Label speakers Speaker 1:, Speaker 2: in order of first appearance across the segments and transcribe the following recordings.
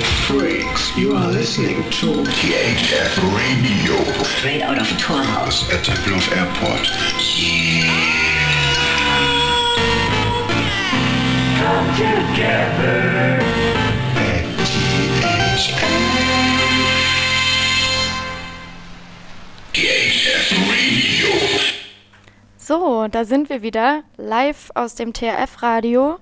Speaker 1: Electronic freaks, you are listening to THF Radio. Straight out of Torhaus at Tempelhof Airport. Yeah. Come together at THF. THF Radio.
Speaker 2: So, da sind wir wieder, live aus dem TRF-Radio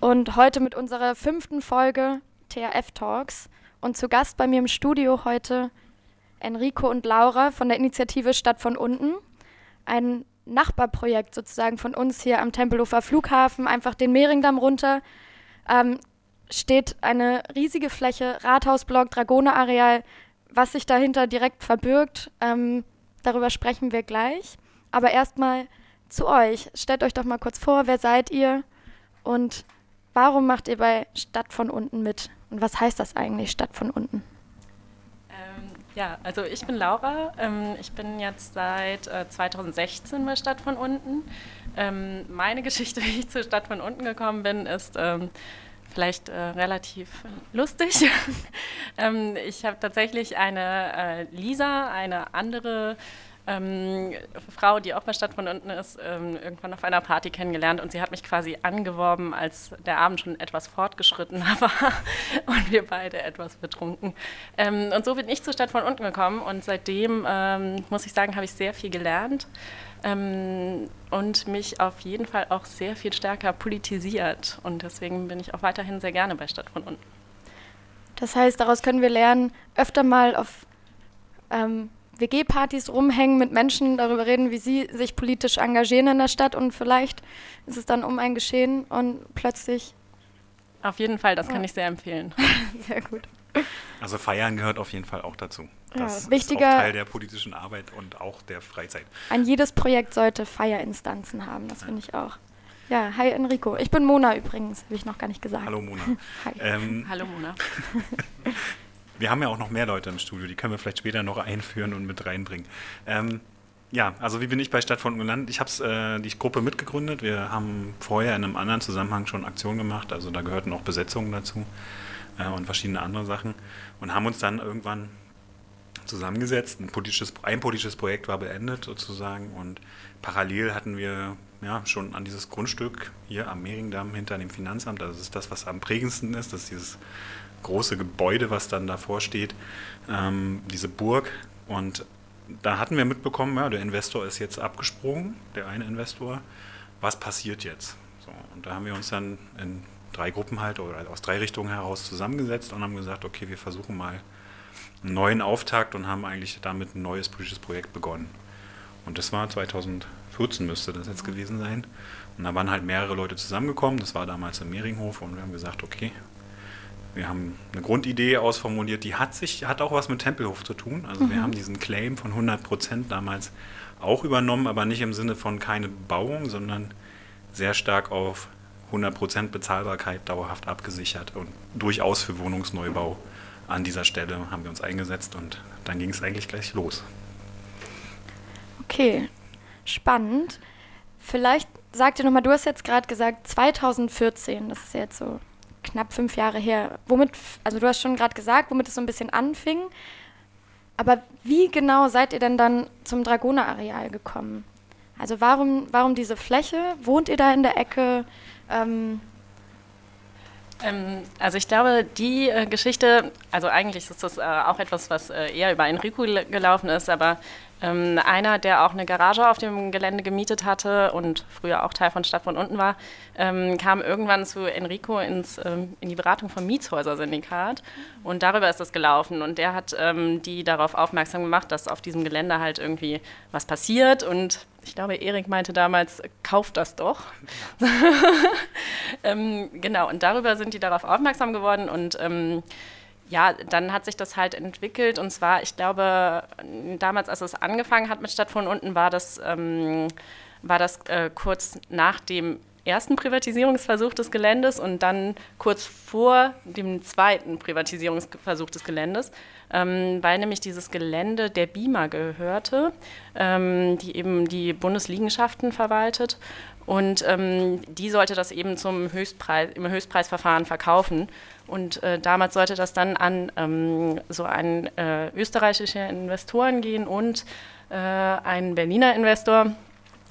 Speaker 2: und heute mit unserer fünften Folge TRF Talks. Und zu Gast bei mir im Studio heute Enrico und Laura von der Initiative Stadt von unten. Ein Nachbarprojekt sozusagen von uns hier am Tempelhofer Flughafen, einfach den Mehringdamm runter. Ähm, steht eine riesige Fläche, Rathausblock, Dragoner-Areal, was sich dahinter direkt verbirgt. Ähm, darüber sprechen wir gleich. Aber erstmal zu euch. Stellt euch doch mal kurz vor, wer seid ihr und warum macht ihr bei Stadt von unten mit? Und was heißt das eigentlich, Stadt von unten?
Speaker 3: Ähm, ja, also ich bin Laura. Ähm, ich bin jetzt seit äh, 2016 bei Stadt von unten. Ähm, meine Geschichte, wie ich zur Stadt von unten gekommen bin, ist vielleicht äh, relativ lustig. Ich habe tatsächlich eine äh, Lisa, eine andere ähm, Frau, die auch bei Stadt von unten ist, ähm, irgendwann auf einer Party kennengelernt und sie hat mich quasi angeworben, als der Abend schon etwas fortgeschrittener war und wir beide etwas betrunken. Ähm, und so bin ich zur Stadt von unten gekommen und seitdem, ähm, muss ich sagen, habe ich sehr viel gelernt ähm, und mich auf jeden Fall auch sehr viel stärker politisiert und deswegen bin ich auch weiterhin sehr gerne bei Stadt von unten.
Speaker 2: Das heißt, daraus können wir lernen, öfter mal auf ähm, WG-Partys rumhängen, mit Menschen darüber reden, wie sie sich politisch engagieren in der Stadt und vielleicht ist es dann um ein Geschehen und plötzlich.
Speaker 3: Auf jeden Fall, das kann ich sehr empfehlen.
Speaker 2: Sehr gut.
Speaker 4: Also feiern gehört auf jeden Fall auch dazu. Das
Speaker 2: ja, wichtiger,
Speaker 4: ist auch Teil der politischen Arbeit und auch der Freizeit.
Speaker 2: Ein jedes Projekt sollte Feierinstanzen haben, das finde ich auch. Ja, hi Enrico. Ich bin Mona übrigens, habe ich noch gar nicht gesagt.
Speaker 4: Hallo Mona.
Speaker 3: hi. Ähm, Hallo Mona.
Speaker 4: Wir haben ja auch noch mehr Leute im Studio, die können wir vielleicht später noch einführen und mit reinbringen. Ähm, ja, also wie bin ich bei Stadt von gelandet? Ich habe äh, die Gruppe mitgegründet. Wir haben vorher in einem anderen Zusammenhang schon Aktionen gemacht, also da gehörten auch Besetzungen dazu äh, und verschiedene andere Sachen und haben uns dann irgendwann zusammengesetzt. Ein politisches, ein politisches Projekt war beendet sozusagen und parallel hatten wir ja, schon an dieses Grundstück hier am Mehringdamm hinter dem Finanzamt, das ist das, was am prägendsten ist, das ist dieses große Gebäude, was dann davor steht, ähm, diese Burg. Und da hatten wir mitbekommen, ja, der Investor ist jetzt abgesprungen, der eine Investor. Was passiert jetzt? So, und da haben wir uns dann in drei Gruppen halt oder aus drei Richtungen heraus zusammengesetzt und haben gesagt, okay, wir versuchen mal einen neuen Auftakt und haben eigentlich damit ein neues politisches Projekt begonnen. Und das war 2014 müsste das jetzt gewesen sein. Und da waren halt mehrere Leute zusammengekommen. Das war damals im Mehringhof und wir haben gesagt, okay, wir haben eine Grundidee ausformuliert, die hat sich, hat auch was mit Tempelhof zu tun. Also mhm. wir haben diesen Claim von 100 Prozent damals auch übernommen, aber nicht im Sinne von keine Bauung, sondern sehr stark auf 100 Prozent Bezahlbarkeit dauerhaft abgesichert und durchaus für Wohnungsneubau an dieser Stelle haben wir uns eingesetzt und dann ging es eigentlich gleich los.
Speaker 2: Okay, spannend. Vielleicht sagt ihr nochmal, du hast jetzt gerade gesagt 2014, das ist jetzt so knapp fünf Jahre her. Womit, also du hast schon gerade gesagt, womit es so ein bisschen anfing. Aber wie genau seid ihr denn dann zum Dragoner-Areal gekommen? Also warum, warum diese Fläche? Wohnt ihr da in der Ecke? Ähm
Speaker 3: ähm, also ich glaube, die äh, Geschichte, also eigentlich ist das äh, auch etwas, was äh, eher über Enrico gelaufen ist, aber ähm, einer, der auch eine Garage auf dem Gelände gemietet hatte und früher auch Teil von Stadt von unten war, ähm, kam irgendwann zu Enrico ins, ähm, in die Beratung vom Mietshäuser-Syndikat. Und darüber ist das gelaufen. Und der hat ähm, die darauf aufmerksam gemacht, dass auf diesem Gelände halt irgendwie was passiert. Und ich glaube, Erik meinte damals, kauft das doch. Ähm, genau, und darüber sind die darauf aufmerksam geworden. Und ähm, ja, dann hat sich das halt entwickelt und zwar, ich glaube, damals, als es angefangen hat mit Stadt von unten, war das, ähm, war das äh, kurz nach dem ersten Privatisierungsversuch des Geländes und dann kurz vor dem zweiten Privatisierungsversuch des Geländes, ähm, weil nämlich dieses Gelände der BIMA gehörte, ähm, die eben die Bundesliegenschaften verwaltet. Und ähm, die sollte das eben zum Höchstpreis, im Höchstpreisverfahren verkaufen. Und äh, damals sollte das dann an ähm, so einen äh, österreichische Investoren gehen und äh, einen Berliner Investor.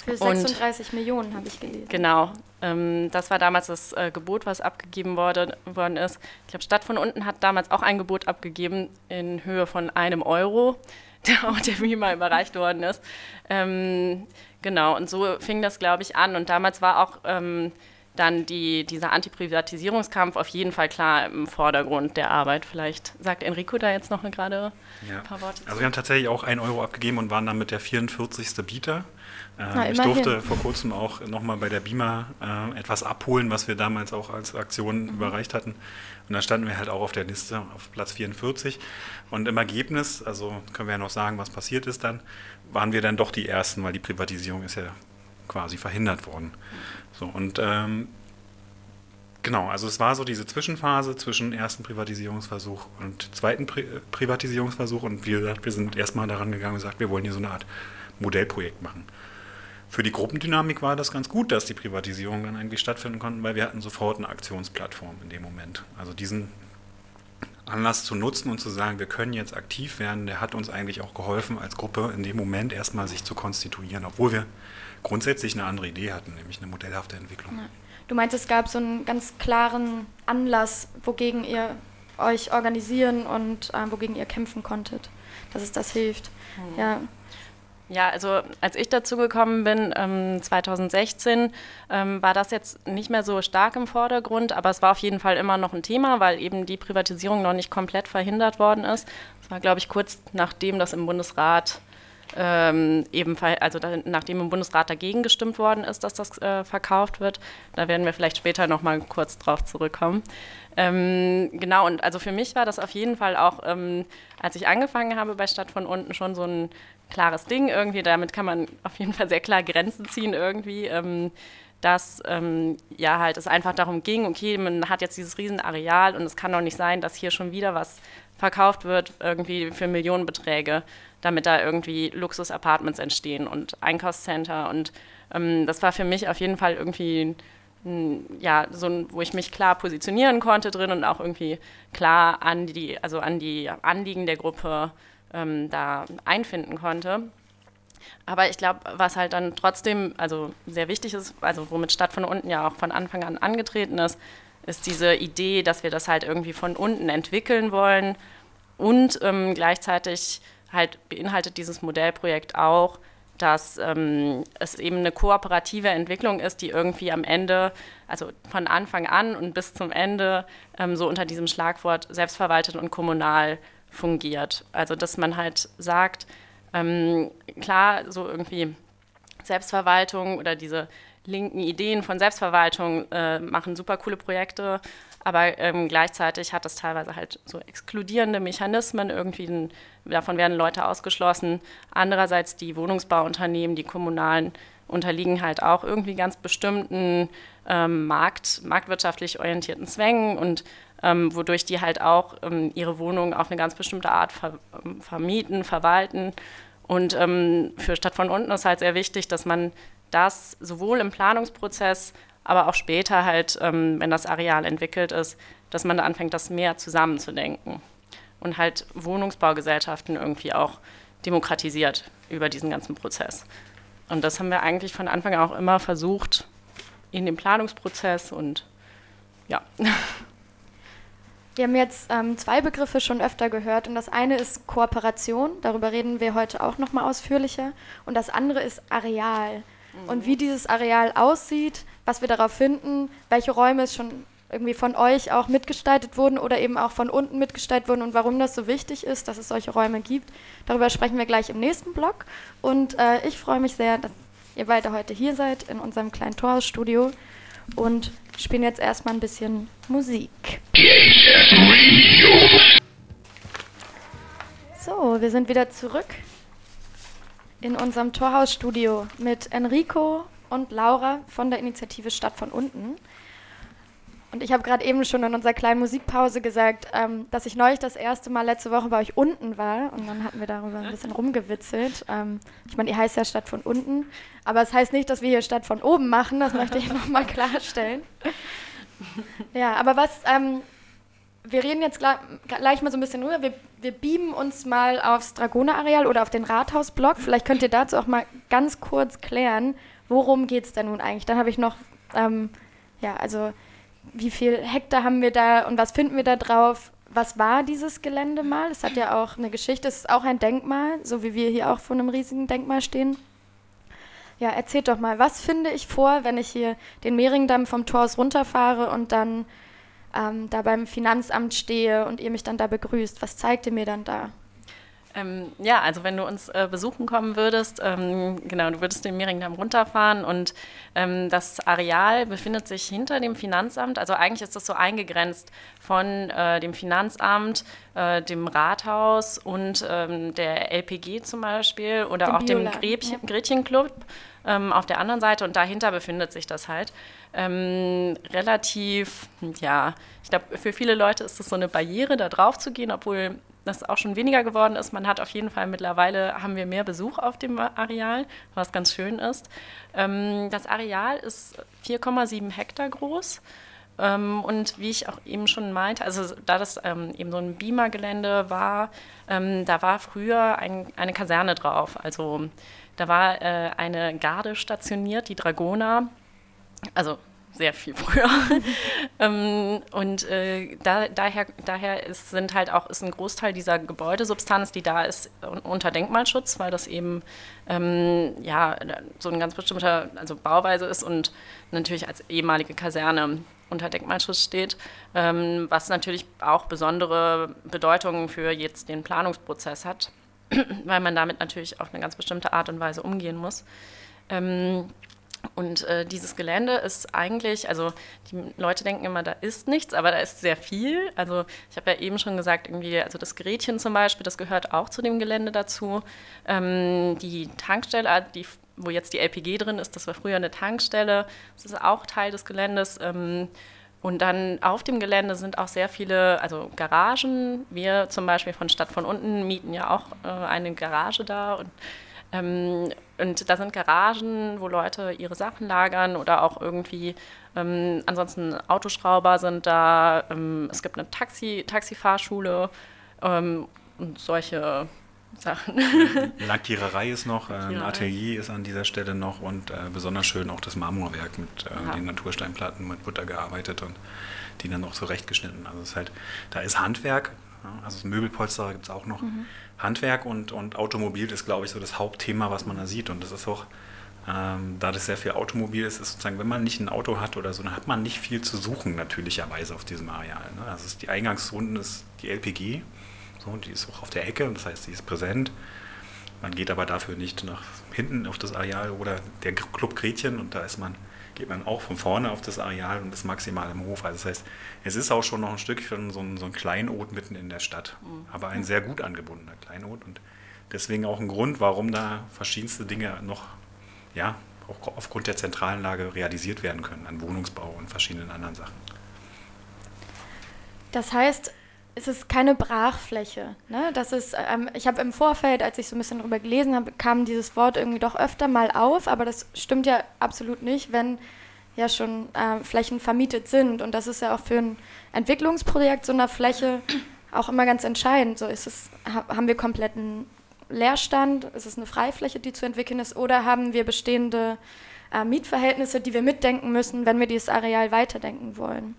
Speaker 2: Für 36 und, Millionen habe ich gelesen.
Speaker 3: Genau. Ähm, das war damals das äh, Gebot, was abgegeben wurde, worden ist. Ich glaube, Stadt von unten hat damals auch ein Gebot abgegeben in Höhe von einem Euro, der auch der WIMA überreicht worden ist. Ähm, genau, und so fing das, glaube ich, an. Und damals war auch ähm, dann die, dieser Antiprivatisierungskampf auf jeden Fall klar im Vordergrund der Arbeit. Vielleicht sagt Enrico da jetzt noch gerade ja. ein paar Worte.
Speaker 4: Also wir haben tatsächlich auch ein Euro abgegeben und waren damit der 44. Bieter. Äh, ich durfte vor kurzem auch nochmal bei der BIMA äh, etwas abholen, was wir damals auch als Aktion mhm. überreicht hatten. Und da standen wir halt auch auf der Liste auf Platz 44. Und im Ergebnis, also können wir ja noch sagen, was passiert ist dann, waren wir dann doch die Ersten, weil die Privatisierung ist ja quasi verhindert worden. So, und ähm, genau, also es war so diese Zwischenphase zwischen ersten Privatisierungsversuch und zweiten Pri Privatisierungsversuch. Und wie gesagt, wir sind erstmal daran gegangen und gesagt, wir wollen hier so eine Art Modellprojekt machen. Für die Gruppendynamik war das ganz gut, dass die Privatisierung dann eigentlich stattfinden konnten, weil wir hatten sofort eine Aktionsplattform in dem Moment. Also diesen Anlass zu nutzen und zu sagen, wir können jetzt aktiv werden, der hat uns eigentlich auch geholfen, als Gruppe in dem Moment erstmal sich zu konstituieren, obwohl wir grundsätzlich eine andere Idee hatten, nämlich eine modellhafte Entwicklung.
Speaker 2: Du meinst, es gab so einen ganz klaren Anlass, wogegen ihr euch organisieren und äh, wogegen ihr kämpfen konntet, dass es das hilft. Mhm. Ja.
Speaker 3: Ja, also als ich dazu gekommen bin, ähm, 2016, ähm, war das jetzt nicht mehr so stark im Vordergrund, aber es war auf jeden Fall immer noch ein Thema, weil eben die Privatisierung noch nicht komplett verhindert worden ist. Das war, glaube ich, kurz nachdem das im Bundesrat ähm, ebenfalls, also da, nachdem im Bundesrat dagegen gestimmt worden ist, dass das äh, verkauft wird. Da werden wir vielleicht später noch mal kurz drauf zurückkommen. Ähm, genau, und also für mich war das auf jeden Fall auch, ähm, als ich angefangen habe bei Stadt von unten, schon so ein klares Ding irgendwie. Damit kann man auf jeden Fall sehr klar Grenzen ziehen irgendwie. Ähm, dass ähm, ja halt es einfach darum ging, okay, man hat jetzt dieses Riesenareal und es kann doch nicht sein, dass hier schon wieder was verkauft wird, irgendwie für Millionenbeträge, damit da irgendwie Luxus-Apartments entstehen und Einkaufscenter. Und ähm, das war für mich auf jeden Fall irgendwie ja, so wo ich mich klar positionieren konnte drin und auch irgendwie klar an die, also an die Anliegen der Gruppe ähm, da einfinden konnte. Aber ich glaube, was halt dann trotzdem also sehr wichtig ist, also womit Stadt von unten ja auch von Anfang an angetreten ist, ist diese Idee, dass wir das halt irgendwie von unten entwickeln wollen und ähm, gleichzeitig halt beinhaltet dieses Modellprojekt auch, dass ähm, es eben eine kooperative Entwicklung ist, die irgendwie am Ende, also von Anfang an und bis zum Ende, ähm, so unter diesem Schlagwort selbstverwaltet und kommunal fungiert. Also dass man halt sagt, ähm, klar, so irgendwie Selbstverwaltung oder diese linken Ideen von Selbstverwaltung äh, machen super coole Projekte, aber ähm, gleichzeitig hat es teilweise halt so exkludierende Mechanismen, irgendwie davon werden Leute ausgeschlossen. Andererseits die Wohnungsbauunternehmen, die kommunalen, unterliegen halt auch irgendwie ganz bestimmten ähm, Markt, marktwirtschaftlich orientierten Zwängen und ähm, wodurch die halt auch ähm, ihre Wohnungen auf eine ganz bestimmte Art ver ähm, vermieten, verwalten. Und ähm, für Stadt von unten ist halt sehr wichtig, dass man das sowohl im Planungsprozess, aber auch später halt, ähm, wenn das Areal entwickelt ist, dass man da anfängt, das mehr zusammenzudenken und halt Wohnungsbaugesellschaften irgendwie auch demokratisiert über diesen ganzen Prozess. Und das haben wir eigentlich von Anfang an auch immer versucht in dem Planungsprozess und ja.
Speaker 2: Wir haben jetzt ähm, zwei Begriffe schon öfter gehört und das eine ist Kooperation, darüber reden wir heute auch nochmal ausführlicher und das andere ist Areal mhm. und wie dieses Areal aussieht, was wir darauf finden, welche Räume es schon irgendwie von euch auch mitgestaltet wurden oder eben auch von unten mitgestaltet wurden und warum das so wichtig ist, dass es solche Räume gibt. Darüber sprechen wir gleich im nächsten Blog und äh, ich freue mich sehr, dass ihr beide heute hier seid in unserem kleinen Torhausstudio und spielen jetzt erstmal ein bisschen Musik. So, wir sind wieder zurück in unserem Torhausstudio mit Enrico und Laura von der Initiative Stadt von unten. Und ich habe gerade eben schon in unserer kleinen Musikpause gesagt, ähm, dass ich neulich das erste Mal letzte Woche bei euch unten war. Und dann hatten wir darüber ein bisschen rumgewitzelt. Ähm, ich meine, ihr heißt ja Stadt von unten. Aber es das heißt nicht, dass wir hier Stadt von oben machen. Das möchte ich nochmal klarstellen. Ja, aber was, ähm, wir reden jetzt gleich, gleich, mal so ein bisschen rüber. Wir, wir beamen uns mal aufs Dragoner-Areal oder auf den Rathausblock. Vielleicht könnt ihr dazu auch mal ganz kurz klären, worum geht es denn nun eigentlich? Dann habe ich noch, ähm, ja, also wie viel Hektar haben wir da und was finden wir da drauf? Was war dieses Gelände mal? Es hat ja auch eine Geschichte, es ist auch ein Denkmal, so wie wir hier auch vor einem riesigen Denkmal stehen. Ja, erzählt doch mal, was finde ich vor, wenn ich hier den Mehringdamm vom Tor aus runterfahre und dann ähm, da beim Finanzamt stehe und ihr mich dann da begrüßt? Was zeigt ihr mir dann da?
Speaker 3: Ähm, ja, also wenn du uns äh, besuchen kommen würdest, ähm, genau, du würdest den Mehringdamm runterfahren und ähm, das Areal befindet sich hinter dem Finanzamt. Also eigentlich ist das so eingegrenzt von äh, dem Finanzamt, äh, dem Rathaus und ähm, der LPG zum Beispiel oder dem auch dem Gretchen, ja. Gretchenclub ähm, auf der anderen Seite und dahinter befindet sich das halt. Ähm, relativ, ja, ich glaube, für viele Leute ist das so eine Barriere, da drauf zu gehen, obwohl das auch schon weniger geworden ist. Man hat auf jeden Fall mittlerweile haben wir mehr Besuch auf dem Areal, was ganz schön ist. Ähm, das Areal ist 4,7 Hektar groß. Ähm, und wie ich auch eben schon meinte, also da das ähm, eben so ein Beamer-Gelände war, da war früher ein, eine Kaserne drauf. Also da war äh, eine Garde stationiert, die Dragoner. Also sehr viel früher. ähm, und äh, da, daher, daher ist, sind halt auch, ist ein Großteil dieser Gebäudesubstanz, die da ist, unter Denkmalschutz, weil das eben ähm, ja, so ein ganz bestimmter also Bauweise ist und natürlich als ehemalige Kaserne unter Denkmalschutz steht, ähm, was natürlich auch besondere Bedeutungen für jetzt den Planungsprozess hat, weil man damit natürlich auf eine ganz bestimmte Art und Weise umgehen muss. Und äh, dieses Gelände ist eigentlich, also die Leute denken immer, da ist nichts, aber da ist sehr viel. Also ich habe ja eben schon gesagt, irgendwie, also das Gerätchen zum Beispiel, das gehört auch zu dem Gelände dazu. Ähm, die Tankstelle, die, wo jetzt die LPG drin ist, das war früher eine Tankstelle, das ist auch Teil des Geländes. Ähm, und dann auf dem Gelände sind auch sehr viele, also Garagen. Wir zum Beispiel von Stadt von unten mieten ja auch äh, eine Garage da und ähm, und da sind Garagen, wo Leute ihre Sachen lagern oder auch irgendwie, ähm, ansonsten Autoschrauber sind da. Ähm, es gibt eine Taxi, Taxifahrschule ähm, und solche Sachen.
Speaker 4: Lackiererei ist noch, äh, ein Atelier ist an dieser Stelle noch und äh, besonders schön auch das Marmorwerk mit äh, ja. den Natursteinplatten mit Butter gearbeitet und die dann auch zurechtgeschnitten. Also es ist halt, da ist Handwerk, also das Möbelpolsterer gibt es auch noch. Mhm. Handwerk und, und Automobil ist, glaube ich, so das Hauptthema, was man da sieht. Und das ist auch, ähm, da das sehr viel Automobil ist, ist sozusagen, wenn man nicht ein Auto hat oder so, dann hat man nicht viel zu suchen, natürlicherweise auf diesem Areal. Ne? Also die Eingangsrunden ist die LPG, so, die ist auch auf der Ecke, das heißt, die ist präsent. Man geht aber dafür nicht nach hinten auf das Areal oder der Club Gretchen und da ist man geht man auch von vorne auf das Areal und ist maximal im Hof. Also das heißt, es ist auch schon noch ein Stückchen so ein, so ein Kleinod mitten in der Stadt, mhm. aber ein sehr gut angebundener Kleinod und deswegen auch ein Grund, warum da verschiedenste Dinge noch, ja, auch aufgrund der zentralen Lage realisiert werden können an Wohnungsbau und verschiedenen anderen Sachen.
Speaker 2: Das heißt, es ist keine Brachfläche. Ne? Das ist, ähm, ich habe im Vorfeld, als ich so ein bisschen darüber gelesen habe, kam dieses Wort irgendwie doch öfter mal auf, aber das stimmt ja absolut nicht, wenn ja schon äh, Flächen vermietet sind. Und das ist ja auch für ein Entwicklungsprojekt so einer Fläche auch immer ganz entscheidend. So ist es, haben wir kompletten Leerstand, ist es eine Freifläche, die zu entwickeln ist, oder haben wir bestehende äh, Mietverhältnisse, die wir mitdenken müssen, wenn wir dieses Areal weiterdenken wollen.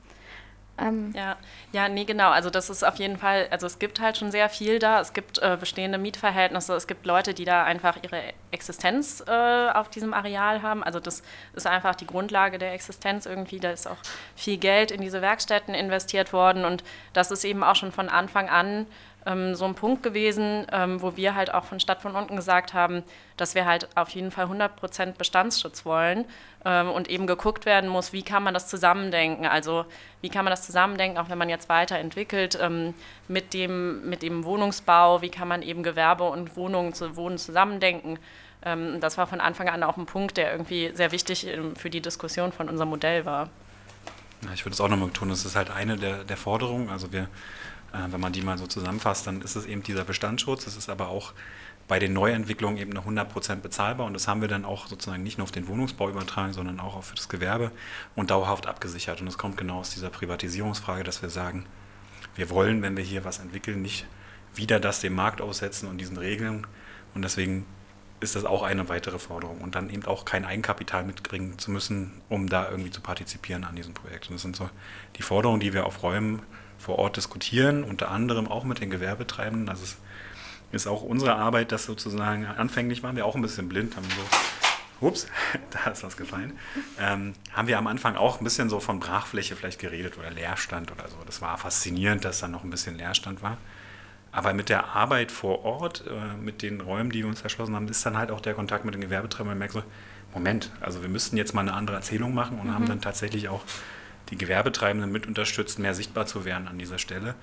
Speaker 3: Ähm ja, ja, nee, genau. Also das ist auf jeden Fall, also es gibt halt schon sehr viel da. Es gibt äh, bestehende Mietverhältnisse. Es gibt Leute, die da einfach ihre Existenz äh, auf diesem Areal haben. Also das ist einfach die Grundlage der Existenz irgendwie. Da ist auch viel Geld in diese Werkstätten investiert worden und das ist eben auch schon von Anfang an ähm, so ein Punkt gewesen, ähm, wo wir halt auch von Stadt von unten gesagt haben, dass wir halt auf jeden Fall 100% Bestandsschutz wollen ähm, und eben geguckt werden muss, wie kann man das zusammendenken. Also wie kann man das zusammendenken, auch wenn man jetzt weiterentwickelt ähm, mit, dem, mit dem Wohnungsbau, wie kann man eben Gewerbe und Wohnungen zu Wohnen zusammendenken. ähm, das war von Anfang an auch ein Punkt, der irgendwie sehr wichtig ähm, für die Diskussion von unserem Modell war.
Speaker 4: Ich würde es auch nochmal tun, das ist halt eine der, der Forderungen. Also wir, wenn man die mal so zusammenfasst, dann ist es eben dieser Bestandsschutz. Es ist aber auch bei den Neuentwicklungen eben eine 100% bezahlbar und das haben wir dann auch sozusagen nicht nur auf den Wohnungsbau übertragen, sondern auch auf das Gewerbe und dauerhaft abgesichert. Und das kommt genau aus dieser Privatisierungsfrage, dass wir sagen, wir wollen, wenn wir hier was entwickeln, nicht wieder das dem Markt aussetzen und diesen Regeln und deswegen ist das auch eine weitere Forderung und dann eben auch kein Eigenkapital mitbringen zu müssen, um da irgendwie zu partizipieren an diesem Projekt. Und das sind so die Forderungen, die wir auf Räumen vor Ort diskutieren, unter anderem auch mit den Gewerbetreibenden. Das ist ist auch unsere Arbeit, dass sozusagen, anfänglich waren wir auch ein bisschen blind, haben so, ups, da ist was gefallen, ähm, haben wir am Anfang auch ein bisschen so von Brachfläche vielleicht geredet oder Leerstand oder so. Das war faszinierend, dass da noch ein bisschen Leerstand war. Aber mit der Arbeit vor Ort, äh, mit den Räumen, die wir uns erschlossen haben, ist dann halt auch der Kontakt mit den Gewerbetreibern. Man merkt so, Moment, also wir müssten jetzt mal eine andere Erzählung machen und mhm. haben dann tatsächlich auch die Gewerbetreibenden mit unterstützt, mehr sichtbar zu werden an dieser Stelle.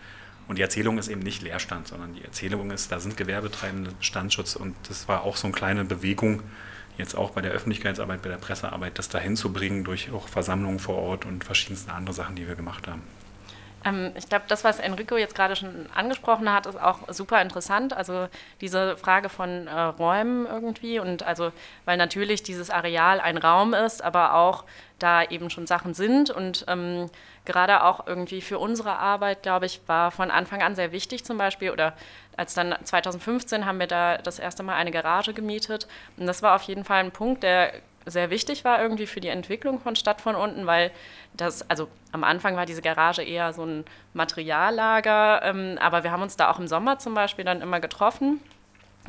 Speaker 4: Und die Erzählung ist eben nicht Leerstand, sondern die Erzählung ist, da sind Gewerbetreibende, Bestandsschutz und das war auch so eine kleine Bewegung, jetzt auch bei der Öffentlichkeitsarbeit, bei der Pressearbeit, das dahin zu bringen durch auch Versammlungen vor Ort und verschiedenste andere Sachen, die wir gemacht haben.
Speaker 3: Ähm, ich glaube, das, was Enrico jetzt gerade schon angesprochen hat, ist auch super interessant. Also diese Frage von äh, Räumen irgendwie und also, weil natürlich dieses Areal ein Raum ist, aber auch da eben schon Sachen sind. Und ähm, gerade auch irgendwie für unsere Arbeit, glaube ich, war von Anfang an sehr wichtig zum Beispiel oder als dann 2015 haben wir da das erste Mal eine Garage gemietet. Und das war auf jeden Fall ein Punkt, der sehr wichtig war irgendwie für die Entwicklung von Stadt von unten, weil das, also am Anfang war diese Garage eher so ein Materiallager, ähm, aber wir haben uns da auch im Sommer zum Beispiel dann immer getroffen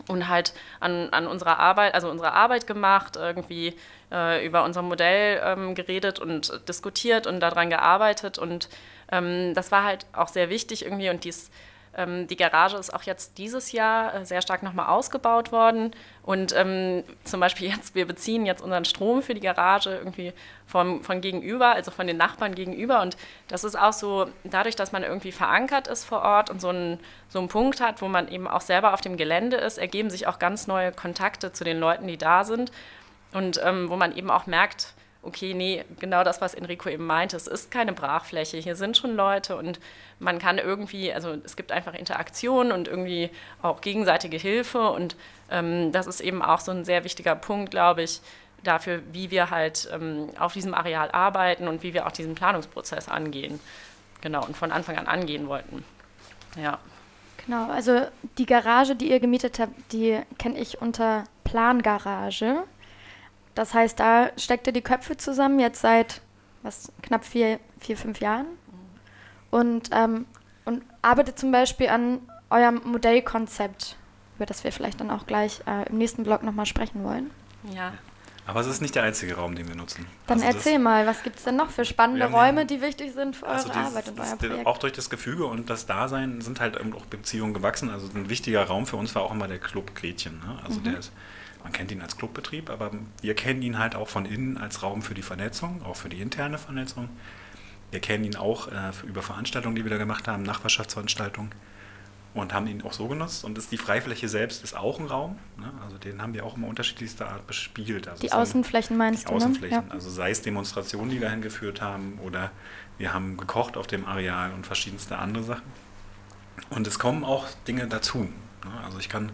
Speaker 3: und halt an, an unserer Arbeit, also unsere Arbeit gemacht, irgendwie äh, über unser Modell ähm, geredet und diskutiert und daran gearbeitet und ähm, das war halt auch sehr wichtig irgendwie und dies ähm, die Garage ist auch jetzt dieses Jahr äh, sehr stark nochmal ausgebaut worden. Und ähm, zum Beispiel jetzt, wir beziehen jetzt unseren Strom für die Garage irgendwie vom, von gegenüber, also von den Nachbarn gegenüber. Und das ist auch so, dadurch, dass man irgendwie verankert ist vor Ort und so einen, so einen Punkt hat, wo man eben auch selber auf dem Gelände ist, ergeben sich auch ganz neue Kontakte zu den Leuten, die da sind. Und ähm, wo man eben auch merkt, okay, nee, genau das, was Enrico eben meinte, es ist keine Brachfläche, hier sind schon Leute und man kann irgendwie, also es gibt einfach Interaktion und irgendwie auch gegenseitige Hilfe und ähm, das ist eben auch so ein sehr wichtiger Punkt, glaube ich, dafür, wie wir halt ähm, auf diesem Areal arbeiten und wie wir auch diesen Planungsprozess angehen. Genau, und von Anfang an angehen wollten. Ja.
Speaker 2: Genau, also die Garage, die ihr gemietet habt, die kenne ich unter Plangarage. Das heißt, da steckt ihr die Köpfe zusammen, jetzt seit was, knapp vier, vier fünf Jahren. Und, ähm, und arbeitet zum Beispiel an eurem Modellkonzept, über das wir vielleicht dann auch gleich äh, im nächsten Blog nochmal sprechen wollen.
Speaker 3: Ja.
Speaker 4: Aber es ist nicht der einzige Raum, den wir nutzen.
Speaker 2: Dann also erzähl mal, was gibt es denn noch für spannende Räume, die wichtig sind für also eure dieses, Arbeit und euer Projekt?
Speaker 4: Auch durch das Gefüge und das Dasein sind halt auch Beziehungen gewachsen. Also ein wichtiger Raum für uns war auch immer der Club Gretchen. Ne? Also mhm. der ist man kennt ihn als Clubbetrieb, aber wir kennen ihn halt auch von innen als Raum für die Vernetzung, auch für die interne Vernetzung. Wir kennen ihn auch äh, über Veranstaltungen, die wir da gemacht haben, Nachbarschaftsveranstaltungen und haben ihn auch so genutzt. Und ist die Freifläche selbst ist auch ein Raum. Ne? Also den haben wir auch immer unterschiedlichster Art bespielt. Also
Speaker 2: die Außenflächen meinst
Speaker 4: die du? Die ne? Außenflächen, ne? ja. also sei es Demonstrationen, die dahin geführt haben oder wir haben gekocht auf dem Areal und verschiedenste andere Sachen. Und es kommen auch Dinge dazu. Ne? Also ich kann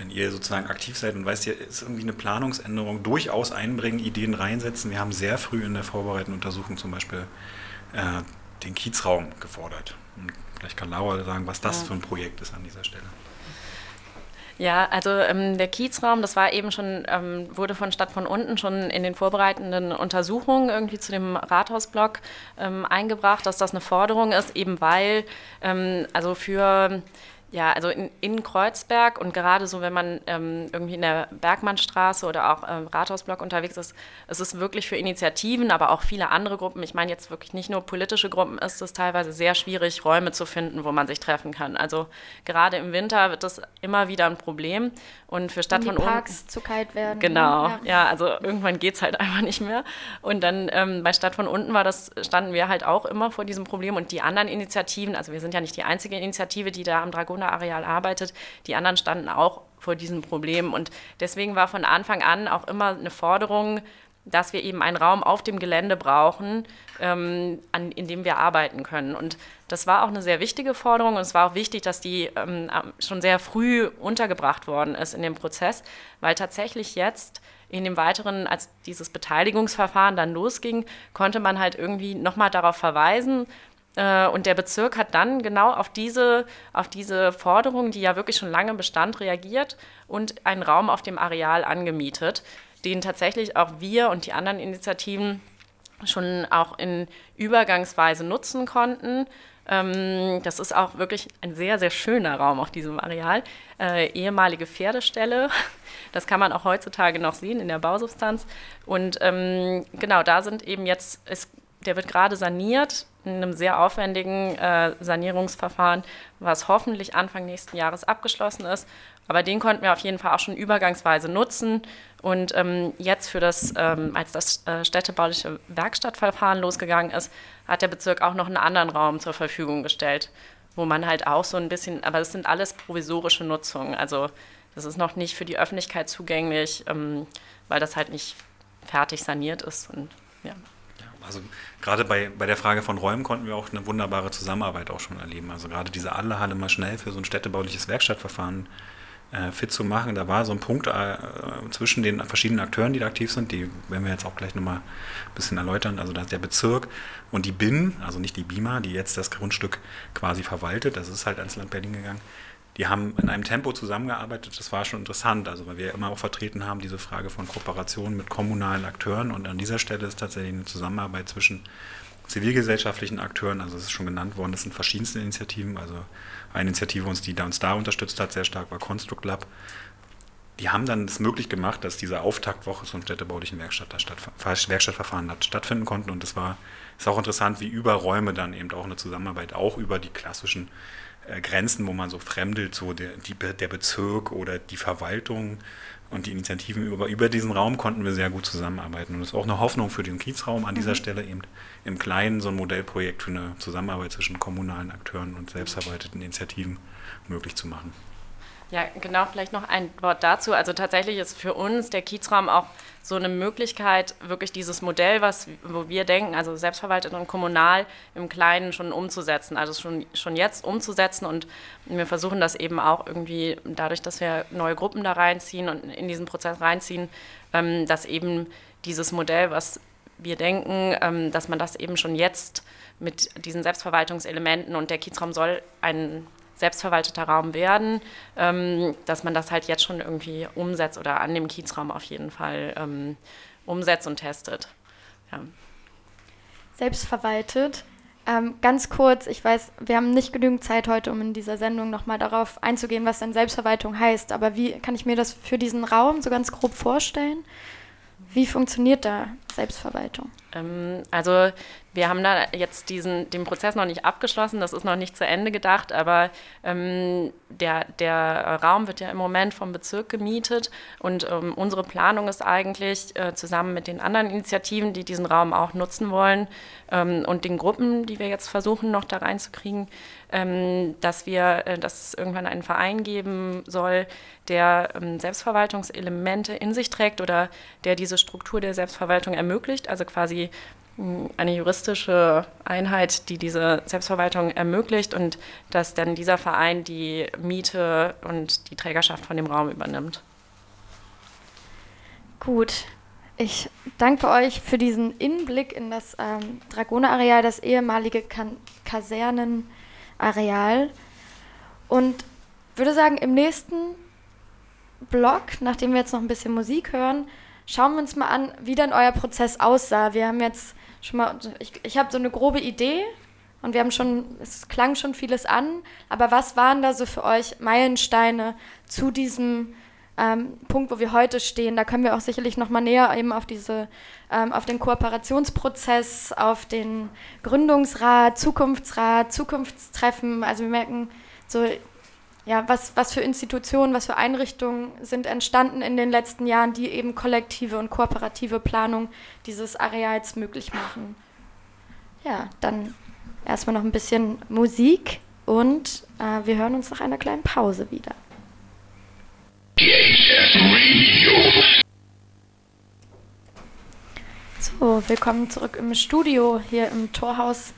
Speaker 4: wenn ihr sozusagen aktiv seid und weißt, ihr ist irgendwie eine Planungsänderung, durchaus einbringen, Ideen reinsetzen. Wir haben sehr früh in der vorbereitenden Untersuchung zum Beispiel äh, den Kiezraum gefordert. Und vielleicht kann Laura sagen, was das ja. für ein Projekt ist an dieser Stelle.
Speaker 3: Ja, also ähm, der Kiezraum, das war eben schon, ähm, wurde von Stadt von unten schon in den vorbereitenden Untersuchungen irgendwie zu dem Rathausblock ähm, eingebracht, dass das eine Forderung ist, eben weil, ähm, also für ja, also in, in Kreuzberg und gerade so, wenn man ähm, irgendwie in der Bergmannstraße oder auch ähm, Rathausblock unterwegs ist, es ist wirklich für Initiativen, aber auch viele andere Gruppen, ich meine jetzt wirklich nicht nur politische Gruppen, ist es teilweise sehr schwierig, Räume zu finden, wo man sich treffen kann. Also gerade im Winter wird das immer wieder ein Problem und für Stadt
Speaker 2: Wenn
Speaker 3: die
Speaker 2: von Parks unten, zu kalt werden.
Speaker 3: Genau, ja, ja also irgendwann geht es halt einfach nicht mehr. Und dann ähm, bei Stadt von unten war das, standen wir halt auch immer vor diesem Problem und die anderen Initiativen, also wir sind ja nicht die einzige Initiative, die da am Dragon Dragoner-Areal arbeitet, die anderen standen auch vor diesem Problem. Und deswegen war von Anfang an auch immer eine Forderung, dass wir eben einen Raum auf dem Gelände brauchen, ähm, an, in dem wir arbeiten können. Und das war auch eine sehr wichtige Forderung und es war auch wichtig, dass die ähm, schon sehr früh untergebracht worden ist in dem Prozess, weil tatsächlich jetzt in dem weiteren, als dieses Beteiligungsverfahren dann losging, konnte man halt irgendwie nochmal darauf verweisen, und der Bezirk hat dann genau auf diese, auf diese Forderung, die ja wirklich schon lange bestand, reagiert und einen Raum auf dem Areal angemietet, den tatsächlich auch wir und die anderen Initiativen schon auch in Übergangsweise nutzen konnten. Ähm, das ist auch wirklich ein sehr, sehr schöner Raum auf diesem Areal. Äh, ehemalige Pferdestelle, das kann man auch heutzutage noch sehen in der Bausubstanz. Und ähm, genau, da sind eben jetzt, ist, der wird gerade saniert in einem sehr aufwendigen äh, Sanierungsverfahren, was hoffentlich Anfang nächsten Jahres abgeschlossen ist. Aber den konnten wir auf jeden Fall auch schon übergangsweise nutzen. Und ähm, jetzt für das, ähm, als das äh, städtebauliche Werkstattverfahren losgegangen ist, hat der Bezirk auch noch einen anderen Raum zur Verfügung gestellt, wo man halt auch so ein bisschen, aber das sind alles provisorische Nutzungen. Also das ist noch nicht für die Öffentlichkeit zugänglich, ähm, weil das halt nicht fertig saniert ist. Und, ja.
Speaker 4: Also gerade bei, bei der Frage von Räumen konnten wir auch eine wunderbare Zusammenarbeit auch schon erleben. Also gerade diese Adlerhalle mal schnell für so ein städtebauliches Werkstattverfahren äh, fit zu machen. Da war so ein Punkt äh, zwischen den verschiedenen Akteuren, die da aktiv sind, die werden wir jetzt auch gleich nochmal ein bisschen erläutern. Also da ist der Bezirk und die BIN, also nicht die BIMA, die jetzt das Grundstück quasi verwaltet, das ist halt ans Land Berlin gegangen. Die haben in einem Tempo zusammengearbeitet, das war schon interessant, also weil wir immer auch vertreten haben, diese Frage von Kooperation mit kommunalen Akteuren und an dieser Stelle ist tatsächlich eine Zusammenarbeit zwischen zivilgesellschaftlichen Akteuren, also es ist schon genannt worden, das sind verschiedenste Initiativen, also eine Initiative, die uns da unterstützt hat, sehr stark war Construct Lab. Die haben dann es möglich gemacht, dass diese Auftaktwoche zum städtebaulichen Werkstatt, Werkstattverfahren stattfinden konnten. Und es war ist auch interessant, wie über Räume dann eben auch eine Zusammenarbeit, auch über die klassischen Grenzen, wo man so fremdelt, so der, die, der Bezirk oder die Verwaltung und die Initiativen über, über diesen Raum konnten wir sehr gut zusammenarbeiten. Und es ist auch eine Hoffnung für den Kiezraum an dieser mhm. Stelle eben im Kleinen so ein Modellprojekt für eine Zusammenarbeit zwischen kommunalen Akteuren und selbstverwalteten Initiativen möglich zu machen.
Speaker 3: Ja, genau, vielleicht noch ein Wort dazu. Also tatsächlich ist für uns der Kiezraum auch so eine Möglichkeit, wirklich dieses Modell, was, wo wir denken, also selbstverwaltet und kommunal im Kleinen schon umzusetzen, also schon, schon jetzt umzusetzen. Und wir versuchen das eben auch irgendwie dadurch, dass wir neue Gruppen da reinziehen und in diesen Prozess reinziehen, ähm, dass eben dieses Modell, was wir denken, ähm, dass man das eben schon jetzt mit diesen Selbstverwaltungselementen und der Kiezraum soll ein selbstverwalteter Raum werden, ähm, dass man das halt jetzt schon irgendwie umsetzt oder an dem Kiezraum auf jeden Fall ähm, umsetzt und testet. Ja.
Speaker 2: Selbstverwaltet. Ähm, ganz kurz, ich weiß, wir haben nicht genügend Zeit heute, um in dieser Sendung nochmal darauf einzugehen, was denn Selbstverwaltung heißt. Aber wie kann ich mir das für diesen Raum so ganz grob vorstellen? Wie funktioniert da Selbstverwaltung?
Speaker 3: Ähm, also wir haben da jetzt diesen, den Prozess noch nicht abgeschlossen, das ist noch nicht zu Ende gedacht, aber ähm, der, der Raum wird ja im Moment vom Bezirk gemietet und ähm, unsere Planung ist eigentlich äh, zusammen mit den anderen Initiativen, die diesen Raum auch nutzen wollen ähm, und den Gruppen, die wir jetzt versuchen noch da reinzukriegen, ähm, dass wir, äh, dass es irgendwann einen Verein geben soll, der ähm, Selbstverwaltungselemente in sich trägt oder der diese Struktur der Selbstverwaltung ermöglicht, also quasi eine juristische Einheit, die diese Selbstverwaltung ermöglicht und dass dann dieser Verein die Miete und die Trägerschaft von dem Raum übernimmt.
Speaker 2: Gut, ich danke euch für diesen Innenblick in das ähm, Dragoner-Areal, das ehemalige kan Kasernenareal. Und würde sagen, im nächsten Blog, nachdem wir jetzt noch ein bisschen Musik hören, schauen wir uns mal an, wie dann euer Prozess aussah. Wir haben jetzt schon mal, ich, ich habe so eine grobe Idee und wir haben schon, es klang schon vieles an, aber was waren da so für euch Meilensteine zu diesem ähm, Punkt, wo wir heute stehen? Da können wir auch sicherlich noch mal näher eben auf diese, ähm, auf den Kooperationsprozess, auf den Gründungsrat, Zukunftsrat, Zukunftstreffen. Also wir merken so, ja, was, was für Institutionen, was für Einrichtungen sind entstanden in den letzten Jahren, die eben kollektive und kooperative Planung dieses Areals möglich machen. Ja, dann erstmal noch ein bisschen Musik und äh, wir hören uns nach einer kleinen Pause wieder. So, willkommen zurück im Studio hier im Torhaus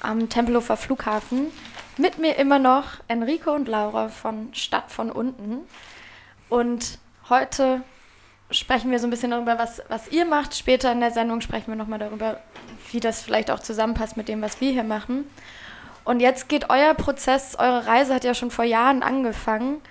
Speaker 2: am Tempelhofer Flughafen. Mit mir immer noch Enrico und Laura von Stadt von unten. Und heute sprechen wir so ein bisschen darüber, was, was ihr macht. Später in der Sendung sprechen wir nochmal darüber, wie das vielleicht auch zusammenpasst mit dem, was wir hier machen. Und jetzt geht euer Prozess, eure Reise hat ja schon vor Jahren angefangen.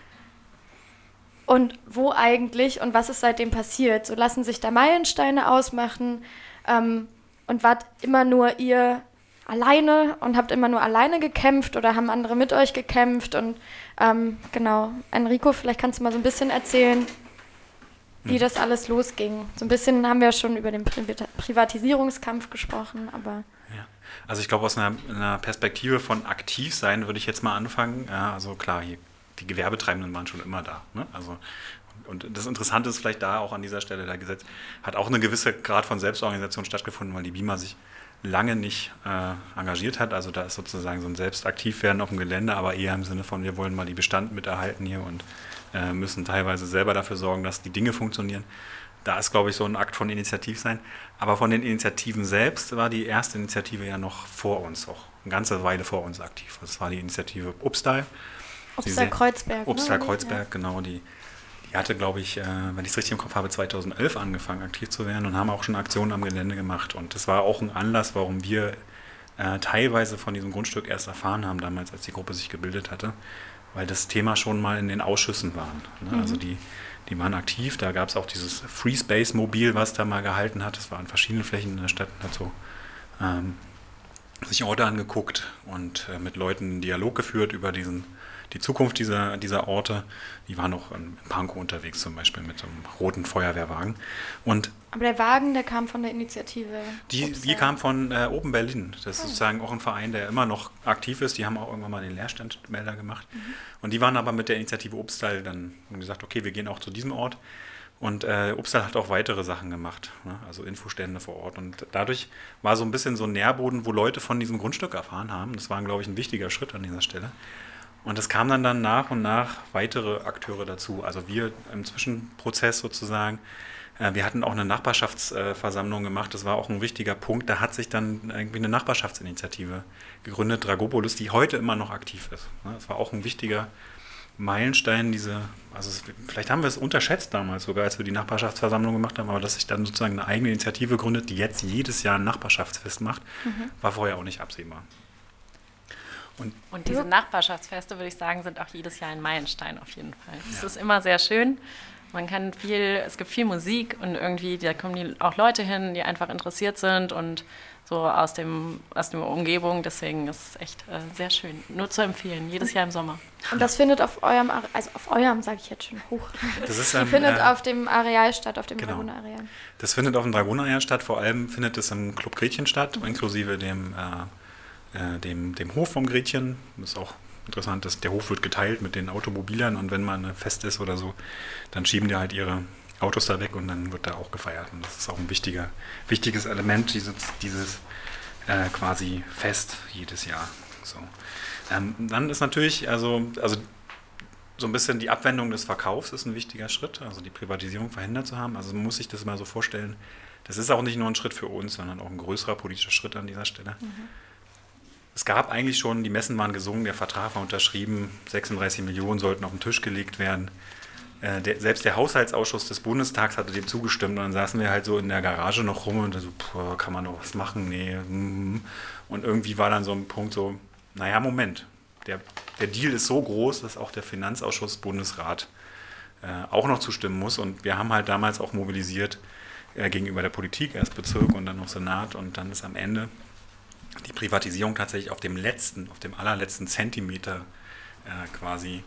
Speaker 2: Und wo eigentlich und was ist seitdem passiert? So lassen sich da Meilensteine ausmachen ähm, und wart immer nur ihr alleine und habt immer nur alleine gekämpft oder haben andere mit euch gekämpft? Und ähm, genau, Enrico, vielleicht kannst du mal so ein bisschen erzählen, wie hm. das alles losging. So ein bisschen haben wir schon über den Privatisierungskampf gesprochen, aber.
Speaker 4: Ja. Also ich glaube, aus einer, einer, Perspektive von aktiv sein würde ich jetzt mal anfangen. Ja, also klar, hier, die Gewerbetreibenden waren schon immer da. Ne? Also und das Interessante ist vielleicht da auch an dieser Stelle, der Gesetz hat auch eine gewisse Grad von Selbstorganisation stattgefunden, weil die BIMA sich lange nicht äh, engagiert hat. Also da ist sozusagen so ein Selbstaktivwerden auf dem Gelände, aber eher im Sinne von, wir wollen mal die Bestand miterhalten hier und äh, müssen teilweise selber dafür sorgen, dass die Dinge funktionieren. Da ist, glaube ich, so ein Akt von Initiativ sein. Aber von den Initiativen selbst war die erste Initiative ja noch vor uns, auch eine ganze Weile vor uns aktiv. Das war die Initiative Upstal.
Speaker 2: Upstal-Kreuzberg.
Speaker 4: Ne? Upstal-Kreuzberg, ja. genau. Die, die hatte, glaube ich, äh, wenn ich es richtig im Kopf habe, 2011 angefangen, aktiv zu werden und haben auch schon Aktionen am Gelände gemacht. Und das war auch ein Anlass, warum wir äh, teilweise von diesem Grundstück erst erfahren haben, damals, als die Gruppe sich gebildet hatte weil das Thema schon mal in den Ausschüssen war. Ne? Mhm. Also die, die waren aktiv, da gab es auch dieses Free Space Mobil, was da mal gehalten hat. Das war an verschiedenen Flächen in der Stadt und hat so ähm, sich Orte angeguckt und äh, mit Leuten einen Dialog geführt über diesen die Zukunft dieser, dieser Orte, die waren auch in Pankow unterwegs zum Beispiel mit so einem roten Feuerwehrwagen. Und
Speaker 2: Aber der Wagen, der kam von der Initiative?
Speaker 4: Die, die kam von äh, Open Berlin. Das ist oh. sozusagen auch ein Verein, der immer noch aktiv ist. Die haben auch irgendwann mal den Leerstandmelder gemacht. Mhm. Und die waren aber mit der Initiative Obstal dann gesagt, okay, wir gehen auch zu diesem Ort. Und äh, Upsal hat auch weitere Sachen gemacht, ne? also Infostände vor Ort. Und dadurch war so ein bisschen so ein Nährboden, wo Leute von diesem Grundstück erfahren haben. Das war, glaube ich, ein wichtiger Schritt an dieser Stelle. Und es kamen dann, dann nach und nach weitere Akteure dazu. Also wir im Zwischenprozess sozusagen. Äh, wir hatten auch eine Nachbarschaftsversammlung gemacht. Das war auch ein wichtiger Punkt. Da hat sich dann irgendwie eine Nachbarschaftsinitiative gegründet, Dragopolis, die heute immer noch aktiv ist. Das war auch ein wichtiger Meilenstein, diese, also vielleicht haben wir es unterschätzt damals sogar, als wir die Nachbarschaftsversammlung gemacht haben, aber dass sich dann sozusagen eine eigene Initiative gründet, die jetzt jedes Jahr ein Nachbarschaftsfest macht, mhm. war vorher auch nicht absehbar.
Speaker 3: Und, und diese Nachbarschaftsfeste, würde ich sagen, sind auch jedes Jahr ein Meilenstein auf jeden Fall. Es ja. ist immer sehr schön. Man kann viel, es gibt viel Musik und irgendwie, da kommen die, auch Leute hin, die einfach interessiert sind und so aus dem aus der Umgebung. Deswegen ist es echt äh, sehr schön. Nur zu empfehlen, jedes Jahr im Sommer.
Speaker 2: Und das findet auf eurem, also auf eurem, sage ich jetzt schon hoch.
Speaker 4: Das ist, ähm,
Speaker 2: findet äh, auf dem Areal statt, auf dem genau. Dragoner-Areal.
Speaker 4: Das findet auf dem Dragoner-Areal statt. Vor allem findet es im Club Gretchen statt, mhm. inklusive dem äh, äh, dem, dem Hof vom Gretchen. Das ist auch interessant, dass der Hof wird geteilt mit den Automobilern und wenn man fest ist oder so, dann schieben die halt ihre Autos da weg und dann wird da auch gefeiert. Und das ist auch ein wichtiger, wichtiges Element, dieses, dieses äh, quasi Fest jedes Jahr. So. Ähm, dann ist natürlich, also, also so ein bisschen die Abwendung des Verkaufs ist ein wichtiger Schritt, also die Privatisierung verhindert zu haben. Also man muss sich das mal so vorstellen. Das ist auch nicht nur ein Schritt für uns, sondern auch ein größerer politischer Schritt an dieser Stelle. Mhm es gab eigentlich schon, die Messen waren gesungen, der Vertrag war unterschrieben, 36 Millionen sollten auf den Tisch gelegt werden. Äh, der, selbst der Haushaltsausschuss des Bundestags hatte dem zugestimmt und dann saßen wir halt so in der Garage noch rum und so, pff, kann man noch was machen? Nee. Mm. Und irgendwie war dann so ein Punkt so, naja, Moment, der, der Deal ist so groß, dass auch der Finanzausschuss Bundesrat äh, auch noch zustimmen muss. Und wir haben halt damals auch mobilisiert äh, gegenüber der Politik, erst Bezirk und dann noch Senat und dann ist am Ende die Privatisierung tatsächlich auf dem letzten, auf dem allerletzten Zentimeter äh, quasi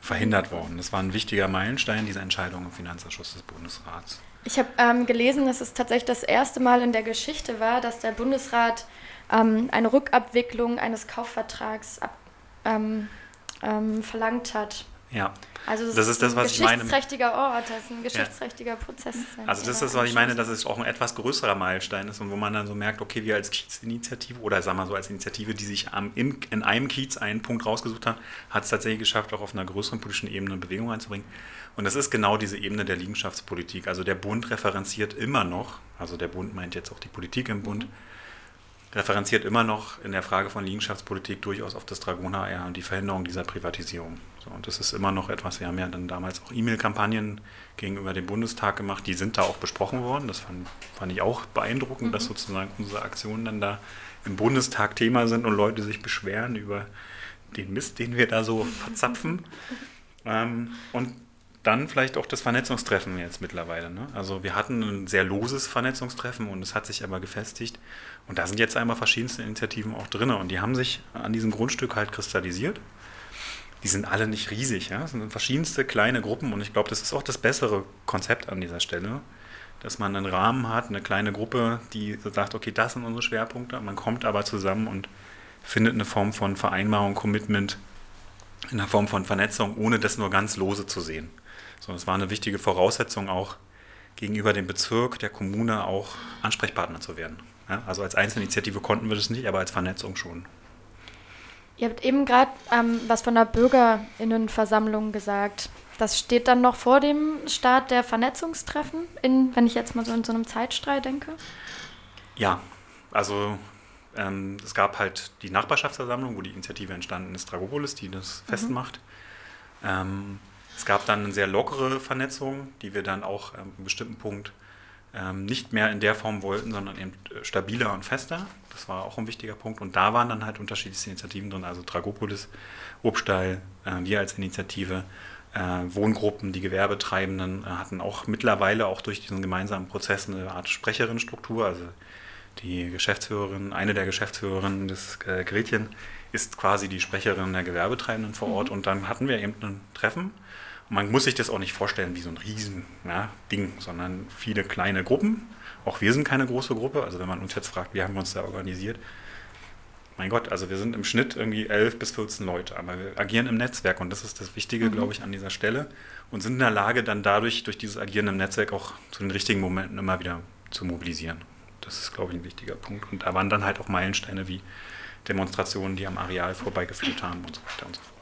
Speaker 4: verhindert worden. Das war ein wichtiger Meilenstein, diese Entscheidung im Finanzausschuss des Bundesrats.
Speaker 2: Ich habe ähm, gelesen, dass es tatsächlich das erste Mal in der Geschichte war, dass der Bundesrat ähm, eine Rückabwicklung eines Kaufvertrags ab, ähm, ähm verlangt hat.
Speaker 4: Ja.
Speaker 2: Also
Speaker 4: das ist das, was ich meine.
Speaker 2: Ein geschichtsträchtiger Ort, das ist ein geschichtsträchtiger ja. Prozess.
Speaker 4: Also das ist das, was ich meine, dass es auch ein etwas größerer Meilenstein ist und wo man dann so merkt, okay, wir als Kiezinitiative oder sagen wir so als Initiative, die sich am, in, in einem Kiez einen Punkt rausgesucht hat, hat es tatsächlich geschafft, auch auf einer größeren politischen Ebene eine Bewegung einzubringen. Und das ist genau diese Ebene der Liegenschaftspolitik. Also der Bund referenziert immer noch, also der Bund meint jetzt auch die Politik im Bund, mhm referenziert immer noch in der Frage von Liegenschaftspolitik durchaus auf das Dragoner und die Verhinderung dieser Privatisierung. So, und das ist immer noch etwas, wir haben ja dann damals auch E-Mail-Kampagnen gegenüber dem Bundestag gemacht, die sind da auch besprochen worden. Das fand, fand ich auch beeindruckend, mhm. dass sozusagen unsere Aktionen dann da im Bundestag Thema sind und Leute sich beschweren über den Mist, den wir da so verzapfen. Ähm, und dann vielleicht auch das Vernetzungstreffen jetzt mittlerweile. Ne? Also wir hatten ein sehr loses Vernetzungstreffen und es hat sich aber gefestigt. Und da sind jetzt einmal verschiedenste Initiativen auch drin und die haben sich an diesem Grundstück halt kristallisiert. Die sind alle nicht riesig, ja. Es sind verschiedenste kleine Gruppen und ich glaube, das ist auch das bessere Konzept an dieser Stelle, dass man einen Rahmen hat, eine kleine Gruppe, die sagt, okay, das sind unsere Schwerpunkte. Man kommt aber zusammen und findet eine Form von Vereinbarung, Commitment, in einer Form von Vernetzung, ohne das nur ganz lose zu sehen. So, es war eine wichtige Voraussetzung auch gegenüber dem Bezirk, der Kommune auch Ansprechpartner zu werden. Ja, also als Einzelinitiative konnten wir das nicht, aber als Vernetzung schon.
Speaker 2: Ihr habt eben gerade ähm, was von der Bürgerinnenversammlung gesagt. Das steht dann noch vor dem Start der Vernetzungstreffen, in, wenn ich jetzt mal so in so einem Zeitstrahl denke?
Speaker 4: Ja, also ähm, es gab halt die Nachbarschaftsversammlung, wo die Initiative entstanden ist, Dragopolis, die das mhm. festmacht. Ähm, es gab dann eine sehr lockere Vernetzung, die wir dann auch ähm, einem bestimmten Punkt ähm, nicht mehr in der Form wollten, sondern eben äh, stabiler und fester. Das war auch ein wichtiger Punkt. Und da waren dann halt unterschiedliche Initiativen drin, also Dragopolis, Obstall, äh, wir als Initiative, äh, Wohngruppen, die Gewerbetreibenden äh, hatten auch mittlerweile auch durch diesen gemeinsamen Prozess eine Art Sprecherinnenstruktur. Also die Geschäftsführerin, eine der Geschäftsführerinnen des äh, Gretchen ist quasi die Sprecherin der Gewerbetreibenden vor Ort. Mhm. Und dann hatten wir eben ein Treffen man muss sich das auch nicht vorstellen wie so ein riesen ja, Ding, sondern viele kleine Gruppen. Auch wir sind keine große Gruppe. Also wenn man uns jetzt fragt, wie haben wir uns da organisiert? Mein Gott, also wir sind im Schnitt irgendwie 11 bis 14 Leute, aber wir agieren im Netzwerk und das ist das Wichtige, mhm. glaube ich, an dieser Stelle und sind in der Lage, dann dadurch, durch dieses Agieren im Netzwerk auch zu den richtigen Momenten immer wieder zu mobilisieren. Das ist, glaube ich, ein wichtiger Punkt. Und da waren dann halt auch Meilensteine wie Demonstrationen, die am Areal vorbeigeführt haben und so weiter und so fort.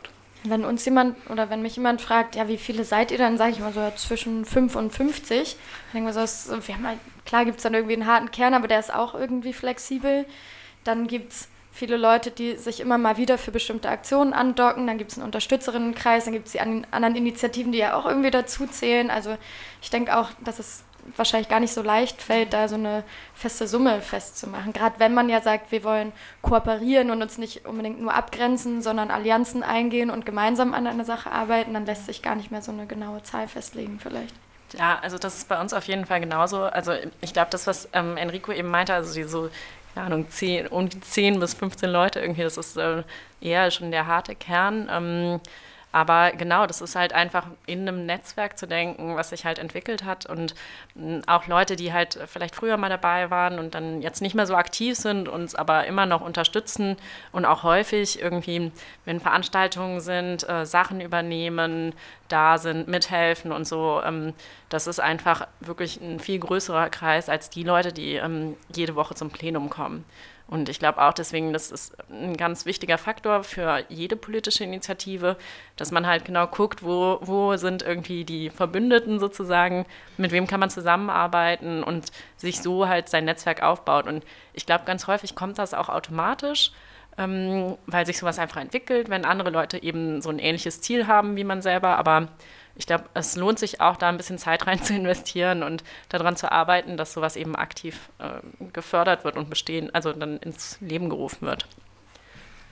Speaker 2: Wenn uns jemand oder wenn mich jemand fragt, ja, wie viele seid ihr, dann sage ich immer so ja, zwischen 5 und 50. Ich denke mir so, wir haben halt, klar gibt es dann irgendwie einen harten Kern, aber der ist auch irgendwie flexibel. Dann gibt es viele Leute, die sich immer mal wieder für bestimmte Aktionen andocken. Dann gibt es einen Unterstützerinnenkreis, dann gibt es die anderen Initiativen, die ja auch irgendwie dazu zählen. Also ich denke auch, dass es wahrscheinlich gar nicht so leicht fällt, da so eine feste Summe festzumachen. Gerade wenn man ja sagt, wir wollen kooperieren und uns nicht unbedingt nur abgrenzen, sondern Allianzen eingehen und gemeinsam an einer Sache arbeiten, dann lässt sich gar nicht mehr so eine genaue Zahl festlegen vielleicht.
Speaker 3: Ja, also das ist bei uns auf jeden Fall genauso. Also ich glaube, das, was ähm, Enrico eben meinte, also die so, keine Ahnung, 10, um die 10 bis 15 Leute irgendwie, das ist äh, eher schon der harte Kern. Ähm, aber genau, das ist halt einfach in einem Netzwerk zu denken, was sich halt entwickelt hat und mm, auch Leute, die halt vielleicht früher mal dabei waren und dann jetzt nicht mehr so aktiv sind, uns aber immer noch unterstützen und auch häufig irgendwie, wenn Veranstaltungen sind, äh, Sachen übernehmen, da sind, mithelfen und so. Ähm, das ist einfach wirklich ein viel größerer Kreis als die Leute, die ähm, jede Woche zum Plenum kommen. Und ich glaube auch deswegen, das ist ein ganz wichtiger Faktor für jede politische Initiative, dass man halt genau guckt, wo, wo sind irgendwie die Verbündeten sozusagen, mit wem kann man zusammenarbeiten und sich so halt sein Netzwerk aufbaut. Und ich glaube, ganz häufig kommt das auch automatisch, ähm, weil sich sowas einfach entwickelt, wenn andere Leute eben so ein ähnliches Ziel haben wie man selber. Aber ich glaube, es lohnt sich auch, da ein bisschen Zeit rein zu investieren und daran zu arbeiten, dass sowas eben aktiv äh, gefördert wird und bestehen, also dann ins Leben gerufen wird.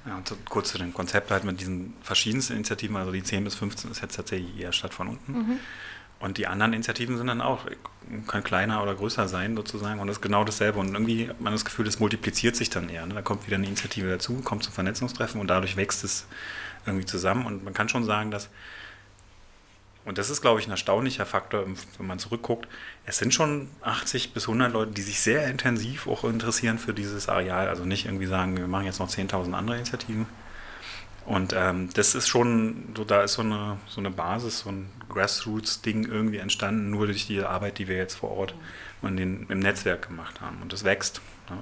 Speaker 4: Ja, und so, kurz zu dem Konzept halt mit diesen verschiedensten Initiativen, also die 10 bis 15 ist jetzt tatsächlich eher statt von unten. Mhm. Und die anderen Initiativen sind dann auch, können kleiner oder größer sein sozusagen und das ist genau dasselbe. Und irgendwie hat man das Gefühl, das multipliziert sich dann eher. Ne? Da kommt wieder eine Initiative dazu, kommt zum Vernetzungstreffen und dadurch wächst es irgendwie zusammen. Und man kann schon sagen, dass und das ist, glaube ich, ein erstaunlicher Faktor, wenn man zurückguckt. Es sind schon 80 bis 100 Leute, die sich sehr intensiv auch interessieren für dieses Areal. Also nicht irgendwie sagen, wir machen jetzt noch 10.000 andere Initiativen. Und ähm, das ist schon, so, da ist so eine, so eine Basis, so ein Grassroots-Ding irgendwie entstanden, nur durch die Arbeit, die wir jetzt vor Ort und den, im Netzwerk gemacht haben. Und das wächst.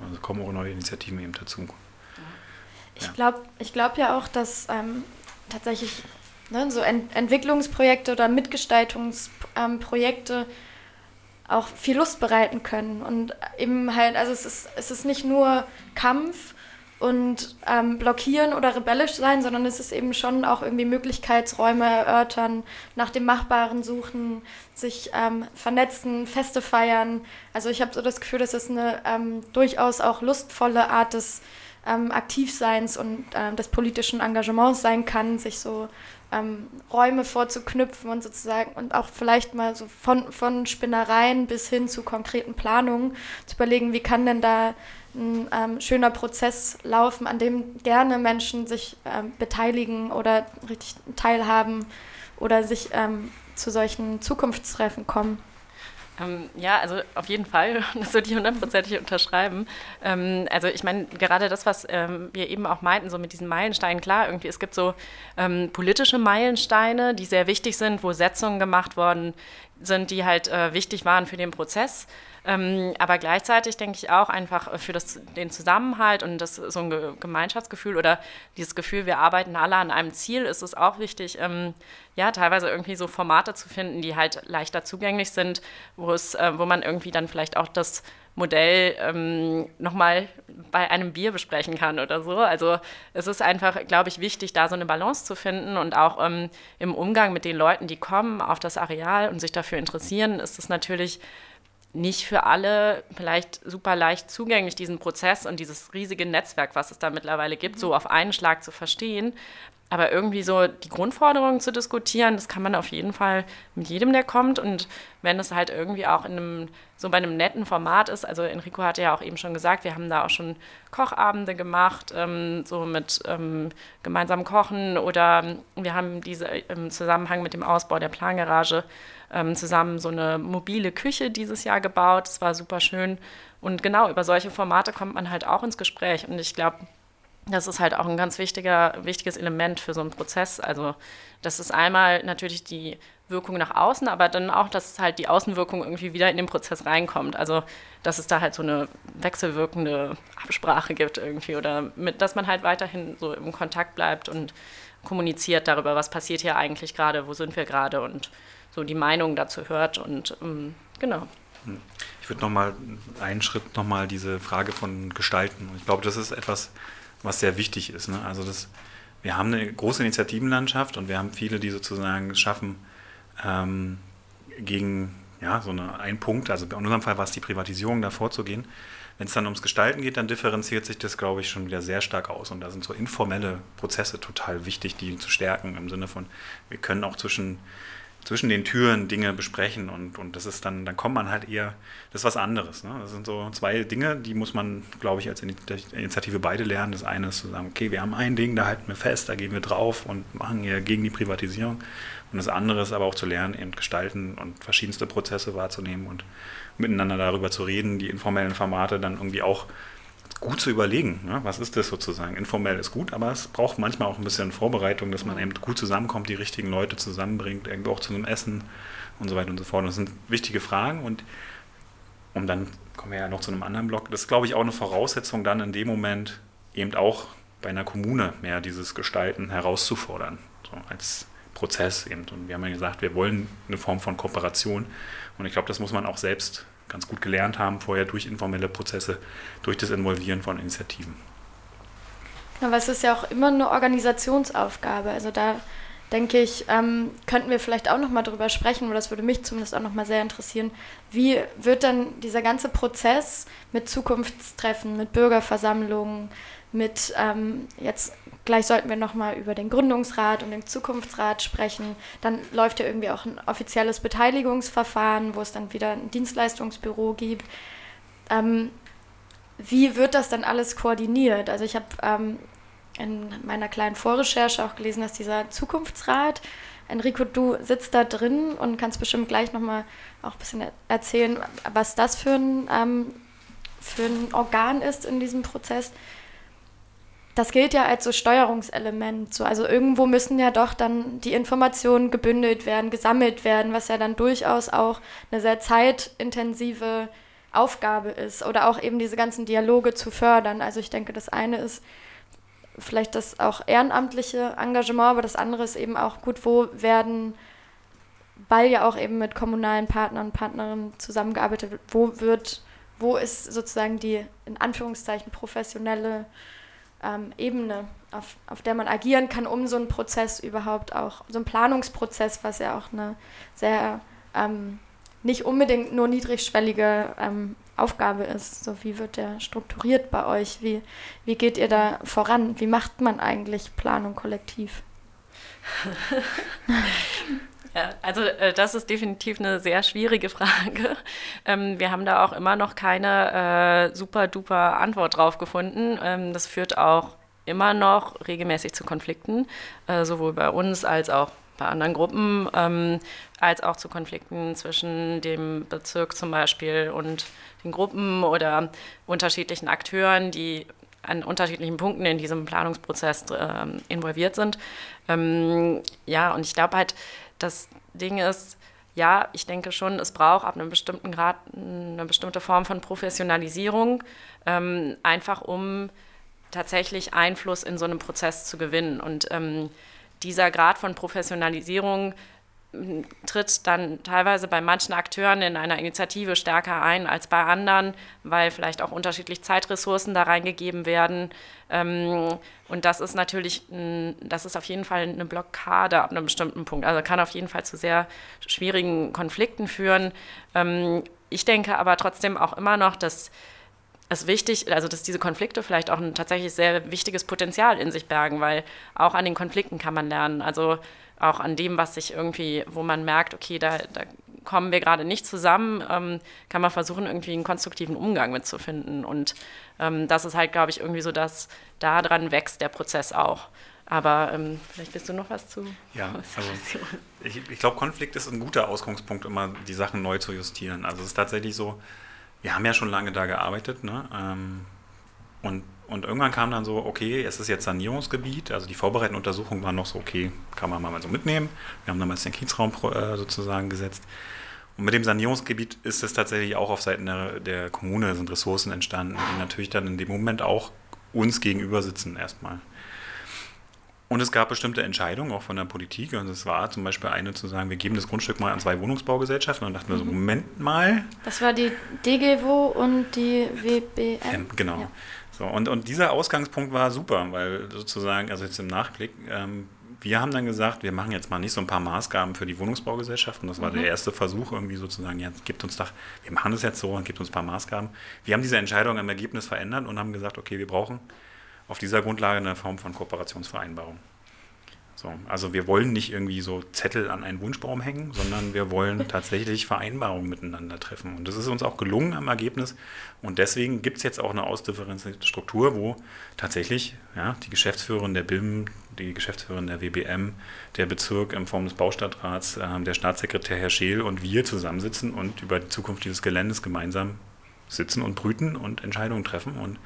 Speaker 4: Also kommen auch neue Initiativen eben dazu.
Speaker 2: Ich glaube ich glaub ja auch, dass ähm, tatsächlich ne, so Ent Entwicklungsprojekte oder Mitgestaltungsprojekte auch viel Lust bereiten können. Und eben halt, also es ist, es ist nicht nur Kampf und ähm, blockieren oder rebellisch sein, sondern es ist eben schon auch irgendwie Möglichkeitsräume erörtern, nach dem Machbaren suchen, sich ähm, vernetzen, Feste feiern. Also ich habe so das Gefühl, dass es eine ähm, durchaus auch lustvolle Art des ähm, Aktivseins und äh, des politischen Engagements sein kann, sich so ähm, Räume vorzuknüpfen und sozusagen und auch vielleicht mal so von, von Spinnereien bis hin zu konkreten Planungen zu überlegen, wie kann denn da ein ähm, schöner Prozess laufen, an dem gerne Menschen sich ähm, beteiligen oder richtig teilhaben oder sich ähm, zu solchen Zukunftstreffen kommen.
Speaker 3: Ähm, ja, also auf jeden Fall, das würde ich hundertprozentig unterschreiben. Ähm, also ich meine, gerade das, was ähm, wir eben auch meinten, so mit diesen Meilensteinen, klar, irgendwie, es gibt so ähm, politische Meilensteine, die sehr wichtig sind, wo Setzungen gemacht worden sind, die halt äh, wichtig waren für den Prozess. Ähm, aber gleichzeitig denke ich auch einfach für das, den Zusammenhalt und das, so ein Gemeinschaftsgefühl oder dieses Gefühl, wir arbeiten alle an einem Ziel, ist es auch wichtig, ähm, ja, teilweise irgendwie so Formate zu finden, die halt leichter zugänglich sind, wo es, äh, wo man irgendwie dann vielleicht auch das Modell ähm, nochmal bei einem Bier besprechen kann oder so. Also es ist einfach, glaube ich, wichtig, da so eine Balance zu finden und auch ähm, im Umgang mit den Leuten, die kommen auf das Areal und sich dafür interessieren, ist es natürlich nicht für alle vielleicht super leicht zugänglich, diesen Prozess und dieses riesige Netzwerk, was es da mittlerweile gibt, so auf einen Schlag zu verstehen. Aber irgendwie so die Grundforderungen zu diskutieren, das kann man auf jeden Fall mit jedem, der kommt. Und wenn es halt irgendwie auch in einem, so bei einem netten Format ist, also Enrico hatte ja auch eben schon gesagt, wir haben da auch schon Kochabende gemacht, ähm, so mit ähm, gemeinsamem Kochen oder wir haben diese im Zusammenhang mit dem Ausbau der Plangarage ähm, zusammen so eine mobile Küche dieses Jahr gebaut. Das war super schön. Und genau über solche Formate kommt man halt auch ins Gespräch. Und ich glaube, das ist halt auch ein ganz wichtiger, wichtiges Element für so einen Prozess. Also das ist einmal natürlich die Wirkung nach außen, aber dann auch, dass halt die Außenwirkung irgendwie wieder in den Prozess reinkommt. Also dass es da halt so eine wechselwirkende Absprache gibt irgendwie oder mit, dass man halt weiterhin so im Kontakt bleibt und kommuniziert darüber, was passiert hier eigentlich gerade, wo sind wir gerade und so die Meinung dazu hört und ähm, genau.
Speaker 4: Ich würde nochmal einen Schritt nochmal diese Frage von Gestalten. Ich glaube, das ist etwas, was sehr wichtig ist. Ne? Also das, wir haben eine große Initiativenlandschaft und wir haben viele, die sozusagen schaffen, ähm, gegen ja, so eine, einen Punkt, also in unserem Fall war es die Privatisierung, da vorzugehen. Wenn es dann ums Gestalten geht, dann differenziert sich das, glaube ich, schon wieder sehr stark aus. Und da sind so informelle Prozesse total wichtig, die zu stärken, im Sinne von, wir können auch zwischen zwischen den Türen Dinge besprechen und, und das ist dann, dann kommt man halt eher, das ist was anderes. Ne? Das sind so zwei Dinge, die muss man, glaube ich, als Initiative beide lernen. Das eine ist zu sagen, okay, wir haben ein Ding, da halten wir fest, da gehen wir drauf und machen hier gegen die Privatisierung. Und das andere ist aber auch zu lernen, eben gestalten und verschiedenste Prozesse wahrzunehmen und miteinander darüber zu reden, die informellen Formate dann irgendwie auch gut zu überlegen, ne? was ist das sozusagen. Informell ist gut, aber es braucht manchmal auch ein bisschen Vorbereitung, dass man eben gut zusammenkommt, die richtigen Leute zusammenbringt, irgendwo auch zu einem Essen und so weiter und so fort. das sind wichtige Fragen und und dann kommen wir ja noch zu einem anderen Block. Das ist, glaube ich, auch eine Voraussetzung, dann in dem Moment eben auch bei einer Kommune mehr dieses Gestalten herauszufordern, so als Prozess eben. Und wir haben ja gesagt, wir wollen eine Form von Kooperation. Und ich glaube, das muss man auch selbst ganz gut gelernt haben, vorher durch informelle Prozesse, durch das Involvieren von Initiativen.
Speaker 2: Aber es ist ja auch immer eine Organisationsaufgabe. Also da denke ich, ähm, könnten wir vielleicht auch nochmal drüber sprechen, oder das würde mich zumindest auch nochmal sehr interessieren. Wie wird dann dieser ganze Prozess mit Zukunftstreffen, mit Bürgerversammlungen, mit ähm, jetzt gleich sollten wir nochmal über den Gründungsrat und den Zukunftsrat sprechen. Dann läuft ja irgendwie auch ein offizielles Beteiligungsverfahren, wo es dann wieder ein Dienstleistungsbüro gibt. Ähm, wie wird das dann alles koordiniert? Also ich habe ähm, in meiner kleinen Vorrecherche auch gelesen, dass dieser Zukunftsrat, Enrico, du sitzt da drin und kannst bestimmt gleich nochmal auch ein bisschen erzählen, was das für ein, ähm, für ein Organ ist in diesem Prozess das gilt ja als so Steuerungselement. So. Also irgendwo müssen ja doch dann die Informationen gebündelt werden, gesammelt werden, was ja dann durchaus auch eine sehr zeitintensive Aufgabe ist. Oder auch eben diese ganzen Dialoge zu fördern. Also ich denke, das eine ist vielleicht das auch ehrenamtliche Engagement, aber das andere ist eben auch gut, wo werden, weil ja auch eben mit kommunalen Partnern und Partnerinnen zusammengearbeitet wird, wo wird, wo ist sozusagen die in Anführungszeichen professionelle ähm, Ebene, auf, auf der man agieren kann, um so einen Prozess überhaupt auch, so einen Planungsprozess, was ja auch eine sehr ähm, nicht unbedingt nur niedrigschwellige ähm, Aufgabe ist. So, wie wird der strukturiert bei euch? Wie, wie geht ihr da voran? Wie macht man eigentlich Planung kollektiv?
Speaker 3: Ja, also äh, das ist definitiv eine sehr schwierige Frage. Ähm, wir haben da auch immer noch keine äh, super duper Antwort drauf gefunden. Ähm, das führt auch immer noch regelmäßig zu Konflikten, äh, sowohl bei uns als auch bei anderen Gruppen, ähm, als auch zu Konflikten zwischen dem Bezirk zum Beispiel und den Gruppen oder unterschiedlichen Akteuren, die an unterschiedlichen Punkten in diesem Planungsprozess äh, involviert sind. Ähm, ja, und ich glaube halt, das Ding ist, ja, ich denke schon, es braucht ab einem bestimmten Grad eine bestimmte Form von Professionalisierung, ähm, einfach um tatsächlich Einfluss in so einem Prozess zu gewinnen. Und ähm, dieser Grad von Professionalisierung tritt dann teilweise bei manchen Akteuren in einer Initiative stärker ein als bei anderen, weil vielleicht auch unterschiedlich Zeitressourcen da reingegeben werden. Ähm, und das ist natürlich, das ist auf jeden Fall eine Blockade ab einem bestimmten Punkt. Also kann auf jeden Fall zu sehr schwierigen Konflikten führen. Ähm, ich denke aber trotzdem auch immer noch, dass es wichtig, also dass diese Konflikte vielleicht auch ein tatsächlich sehr wichtiges Potenzial in sich bergen, weil auch an den Konflikten kann man lernen. Also auch an dem, was sich irgendwie, wo man merkt, okay, da, da kommen wir gerade nicht zusammen, ähm, kann man versuchen, irgendwie einen konstruktiven Umgang mitzufinden. Und ähm, das ist halt, glaube ich, irgendwie so, dass daran wächst der Prozess auch. Aber ähm, vielleicht willst du noch was zu.
Speaker 4: Ja, also ich, ich glaube, Konflikt ist ein guter Ausgangspunkt, immer die Sachen neu zu justieren. Also es ist tatsächlich so, wir haben ja schon lange da gearbeitet, ne? Ähm, und und irgendwann kam dann so, okay, es ist jetzt Sanierungsgebiet. Also die vorbereitenden Untersuchungen waren noch so, okay, kann man mal so mitnehmen. Wir haben damals den Kiezraum äh, sozusagen gesetzt. Und mit dem Sanierungsgebiet ist es tatsächlich auch auf Seiten der, der Kommune sind Ressourcen entstanden, die natürlich dann in dem Moment auch uns gegenüber sitzen erstmal. Und es gab bestimmte Entscheidungen auch von der Politik. Und es war zum Beispiel eine zu sagen, wir geben das Grundstück mal an zwei Wohnungsbaugesellschaften. Und dann dachten wir so, mhm. Moment mal.
Speaker 2: Das war die DGWO und die WBM.
Speaker 4: genau. Ja. So, und, und dieser Ausgangspunkt war super, weil sozusagen, also jetzt im Nachblick, ähm, wir haben dann gesagt, wir machen jetzt mal nicht so ein paar Maßgaben für die Wohnungsbaugesellschaften. Das war mhm. der erste Versuch, irgendwie sozusagen, ja, gibt uns doch, wir machen das jetzt so und gibt uns ein paar Maßgaben. Wir haben diese Entscheidung im Ergebnis verändert und haben gesagt, okay, wir brauchen auf dieser Grundlage eine Form von Kooperationsvereinbarung. So, also wir wollen nicht irgendwie so Zettel an einen Wunschbaum hängen, sondern wir wollen tatsächlich Vereinbarungen miteinander treffen. Und das ist uns auch gelungen am Ergebnis. Und deswegen gibt es jetzt auch eine ausdifferenzierte Struktur, wo tatsächlich ja, die Geschäftsführerin der BIM, die Geschäftsführerin der WBM, der Bezirk in Form des Baustadtrats, äh, der Staatssekretär Herr Scheel und wir zusammensitzen und über die Zukunft dieses Geländes gemeinsam sitzen und brüten und Entscheidungen treffen. Und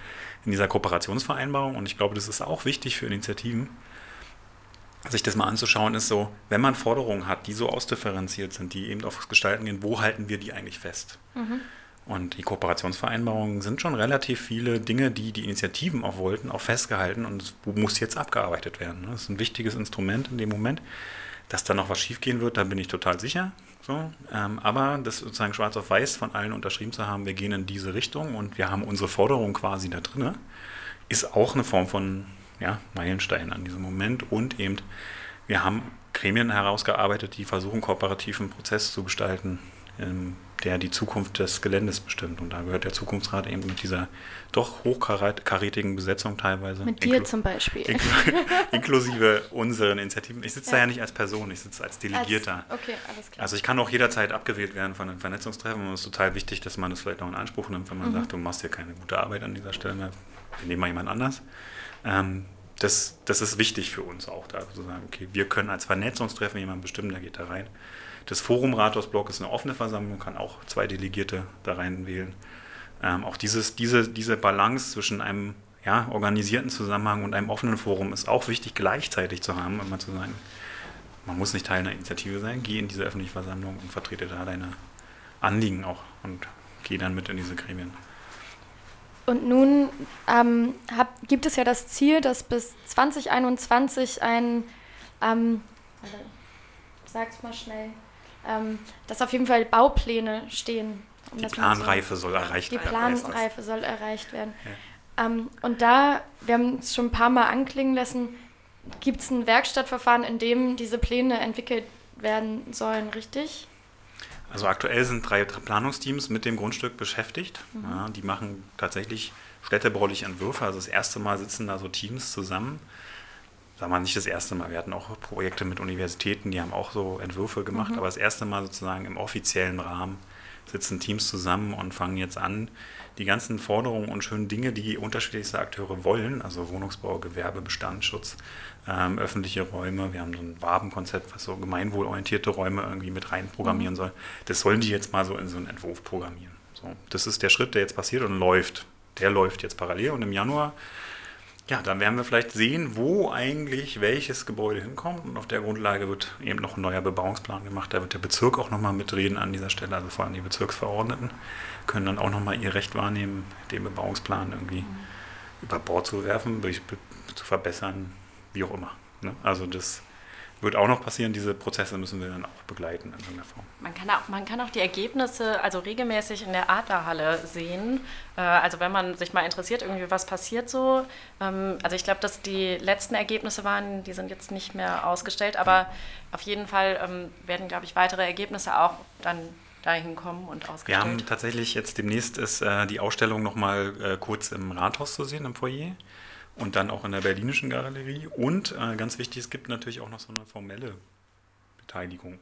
Speaker 4: in dieser Kooperationsvereinbarung, und ich glaube, das ist auch wichtig für Initiativen, sich das mal anzuschauen, ist so, wenn man Forderungen hat, die so ausdifferenziert sind, die eben aufs Gestalten gehen, wo halten wir die eigentlich fest? Mhm. Und die Kooperationsvereinbarungen sind schon relativ viele Dinge, die die Initiativen auch wollten, auch festgehalten und wo muss jetzt abgearbeitet werden. Das ist ein wichtiges Instrument in dem Moment. Dass da noch was schiefgehen wird, da bin ich total sicher. So, ähm, aber das sozusagen schwarz auf weiß von allen unterschrieben zu haben, wir gehen in diese Richtung und wir haben unsere Forderung quasi da drin, ist auch eine Form von ja, Meilenstein an diesem Moment. Und eben, wir haben Gremien herausgearbeitet, die versuchen, kooperativen Prozess zu gestalten, ähm, der die Zukunft des Geländes bestimmt. Und da gehört der Zukunftsrat eben mit dieser doch hochkarätigen Besetzung teilweise.
Speaker 2: Mit dir zum Beispiel. Inkl
Speaker 4: inklusive unseren Initiativen. Ich sitze ja. da ja nicht als Person, ich sitze als Delegierter.
Speaker 2: Als, okay, alles klar.
Speaker 4: Also ich kann auch jederzeit abgewählt werden von einem Vernetzungstreffen und es ist total wichtig, dass man das vielleicht auch in Anspruch nimmt, wenn man mhm. sagt, du machst hier keine gute Arbeit an dieser Stelle, wir nehmen mal jemand anders. Ähm, das, das ist wichtig für uns auch, da zu sagen, okay, wir können als Vernetzungstreffen jemanden bestimmen, der geht da rein. Das Forum Rathausblock ist eine offene Versammlung, kann auch zwei Delegierte da rein wählen. Ähm, auch dieses, diese, diese Balance zwischen einem ja, organisierten Zusammenhang und einem offenen Forum ist auch wichtig gleichzeitig zu haben, immer zu sagen, man muss nicht Teil einer Initiative sein, geh in diese öffentliche Versammlung und vertrete da deine Anliegen auch und geh dann mit in diese Gremien.
Speaker 2: Und nun ähm, hab, gibt es ja das Ziel, dass bis 2021 ein, ähm, sag's mal schnell, ähm, dass auf jeden Fall Baupläne stehen.
Speaker 4: Um die Planreife so, soll erreicht
Speaker 2: werden. Die Planreife soll erreicht werden. Ja. Ähm, und da, wir haben es schon ein paar Mal anklingen lassen, gibt es ein Werkstattverfahren, in dem diese Pläne entwickelt werden sollen, richtig?
Speaker 4: Also aktuell sind drei Planungsteams mit dem Grundstück beschäftigt. Mhm. Ja, die machen tatsächlich städtebauliche Entwürfe. Also das erste Mal sitzen da so Teams zusammen. Sagen wir nicht das erste Mal. Wir hatten auch Projekte mit Universitäten, die haben auch so Entwürfe gemacht. Mhm. Aber das erste Mal sozusagen im offiziellen Rahmen sitzen Teams zusammen und fangen jetzt an, die ganzen Forderungen und schönen Dinge, die unterschiedlichste Akteure wollen, also Wohnungsbau, Gewerbe, Bestandsschutz, ähm, öffentliche Räume, wir haben so ein Wabenkonzept, was so gemeinwohlorientierte Räume irgendwie mit rein programmieren mhm. soll. Das sollen die jetzt mal so in so einen Entwurf programmieren. So, das ist der Schritt, der jetzt passiert und läuft. Der läuft jetzt parallel und im Januar ja, dann werden wir vielleicht sehen, wo eigentlich welches Gebäude hinkommt und auf der Grundlage wird eben noch ein neuer Bebauungsplan gemacht. Da wird der Bezirk auch nochmal mitreden an dieser Stelle, also vor allem die Bezirksverordneten können dann auch nochmal ihr Recht wahrnehmen, den Bebauungsplan irgendwie mhm. über Bord zu werfen, zu verbessern, wie auch immer. Ne? Also das wird auch noch passieren. Diese Prozesse müssen wir dann auch begleiten in irgendeiner Form.
Speaker 3: Man kann auch, man kann auch die Ergebnisse also regelmäßig in der Adlerhalle sehen. Äh, also wenn man sich mal interessiert, irgendwie was passiert so. Ähm, also ich glaube, dass die letzten Ergebnisse waren, die sind jetzt nicht mehr ausgestellt, aber auf jeden Fall ähm, werden, glaube ich, weitere Ergebnisse auch dann dahin kommen und ausgestellt.
Speaker 4: Wir haben tatsächlich jetzt demnächst ist äh, die Ausstellung nochmal äh, kurz im Rathaus zu sehen, im Foyer und dann auch in der Berlinischen Galerie. Und äh, ganz wichtig, es gibt natürlich auch noch so eine formelle Beteiligung.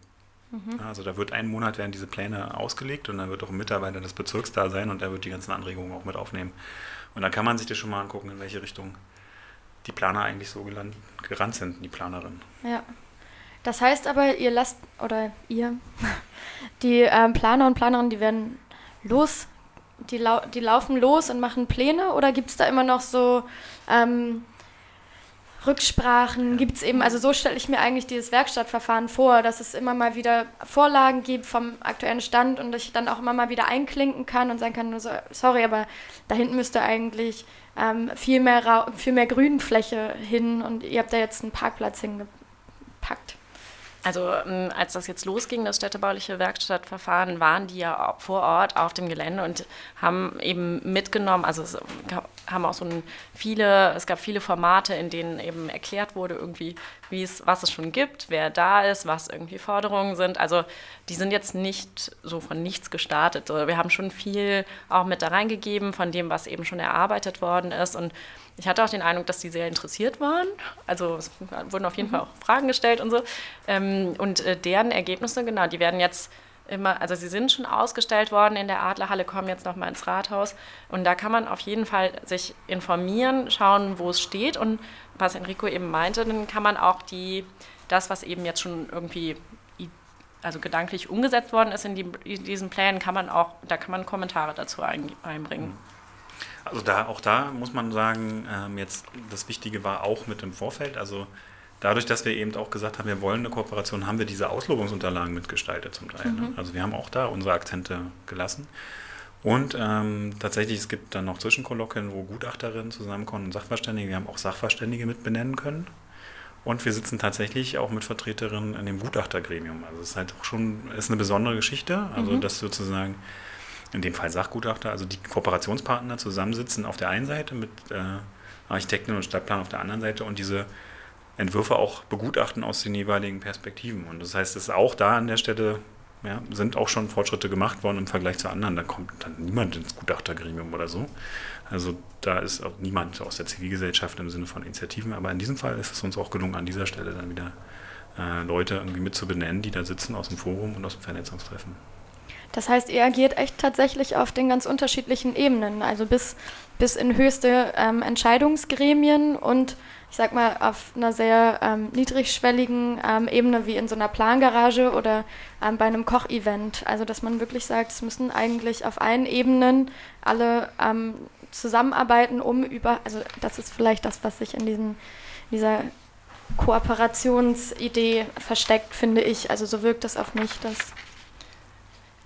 Speaker 4: Mhm. Also da wird einen Monat werden diese Pläne ausgelegt und dann wird auch ein Mitarbeiter des Bezirks da sein und der wird die ganzen Anregungen auch mit aufnehmen. Und dann kann man sich das schon mal angucken, in welche Richtung die Planer eigentlich so gelandet, gerannt sind, die Planerinnen.
Speaker 2: Ja. Das heißt aber, ihr lasst, oder ihr, die ähm, Planer und Planerinnen, die werden los die, lau die laufen los und machen Pläne oder gibt es da immer noch so ähm, Rücksprachen? Gibt es eben, also so stelle ich mir eigentlich dieses Werkstattverfahren vor, dass es immer mal wieder Vorlagen gibt vom aktuellen Stand und ich dann auch immer mal wieder einklinken kann und sagen kann, so, sorry, aber da hinten müsste eigentlich ähm, viel, mehr Ra viel mehr Grünfläche hin und ihr habt da jetzt einen Parkplatz hingepackt.
Speaker 3: Also ähm, als das jetzt losging, das städtebauliche Werkstattverfahren, waren die ja vor Ort auf dem Gelände und haben eben mitgenommen, also es haben auch so ein viele, es gab viele Formate, in denen eben erklärt wurde irgendwie, wie es, was es schon gibt, wer da ist, was irgendwie Forderungen sind. Also die sind jetzt nicht so von nichts gestartet. Wir haben schon viel auch mit da reingegeben von dem, was eben schon erarbeitet worden ist und ich hatte auch den Eindruck, dass die sehr interessiert waren. Also es wurden auf jeden mhm. Fall auch Fragen gestellt und so. Ähm, und äh, deren Ergebnisse, genau, die werden jetzt immer, also sie sind schon ausgestellt worden in der Adlerhalle, kommen jetzt nochmal ins Rathaus. Und da kann man auf jeden Fall sich informieren, schauen, wo es steht. Und was Enrico eben meinte, dann kann man auch die, das, was eben jetzt schon irgendwie also gedanklich umgesetzt worden ist in, die, in diesen Plänen, kann man auch, da kann man Kommentare dazu ein, einbringen. Mhm.
Speaker 4: Also da, auch da muss man sagen, ähm, jetzt das Wichtige war auch mit im Vorfeld. Also dadurch, dass wir eben auch gesagt haben, wir wollen eine Kooperation, haben wir diese Auslobungsunterlagen mitgestaltet zum Teil. Ne? Mhm. Ne? Also wir haben auch da unsere Akzente gelassen. Und ähm, tatsächlich, es gibt dann noch Zwischenkolloquien, wo Gutachterinnen zusammenkommen und Sachverständige. Wir haben auch Sachverständige mit benennen können. Und wir sitzen tatsächlich auch mit Vertreterinnen in dem Gutachtergremium. Also es ist halt auch schon ist eine besondere Geschichte. Also mhm. dass sozusagen in dem Fall Sachgutachter, also die Kooperationspartner zusammensitzen auf der einen Seite mit äh, Architekten und Stadtplan auf der anderen Seite und diese Entwürfe auch begutachten aus den jeweiligen Perspektiven. Und das heißt, es ist auch da an der Stelle ja, sind auch schon Fortschritte gemacht worden im Vergleich zu anderen. Da kommt dann niemand ins Gutachtergremium oder so. Also da ist auch niemand aus der Zivilgesellschaft im Sinne von Initiativen. Aber in diesem Fall ist es uns auch gelungen, an dieser Stelle dann wieder äh, Leute irgendwie mit zu benennen, die da sitzen aus dem Forum und aus dem Vernetzungstreffen.
Speaker 2: Das heißt, ihr agiert echt tatsächlich auf den ganz unterschiedlichen Ebenen, also bis, bis in höchste ähm, Entscheidungsgremien und ich sag mal auf einer sehr ähm, niedrigschwelligen ähm, Ebene wie in so einer Plangarage oder ähm, bei einem Kochevent. Also dass man wirklich sagt, es müssen eigentlich auf allen Ebenen alle ähm, zusammenarbeiten, um über, also das ist vielleicht das, was sich in diesen, dieser Kooperationsidee versteckt, finde ich. Also so wirkt das auf mich, dass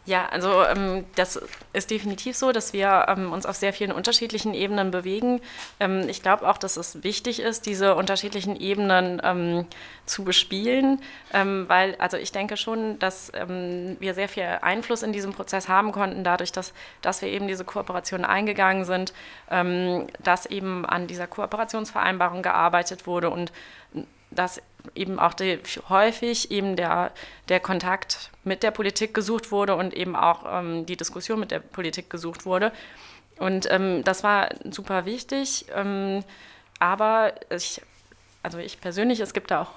Speaker 3: ja, also ähm, das ist definitiv so, dass wir ähm, uns auf sehr vielen unterschiedlichen Ebenen bewegen. Ähm, ich glaube auch, dass es wichtig ist, diese unterschiedlichen Ebenen ähm, zu bespielen, ähm, weil also ich denke schon, dass ähm, wir sehr viel Einfluss in diesem Prozess haben konnten, dadurch, dass, dass wir eben diese Kooperation eingegangen sind, dass eben an dieser Kooperationsvereinbarung gearbeitet wurde und dass eben auch die, häufig eben der, der Kontakt mit der Politik gesucht wurde und eben auch ähm, die Diskussion mit der Politik gesucht wurde. Und ähm, das war super wichtig. Ähm, aber ich, also ich persönlich, es gibt da auch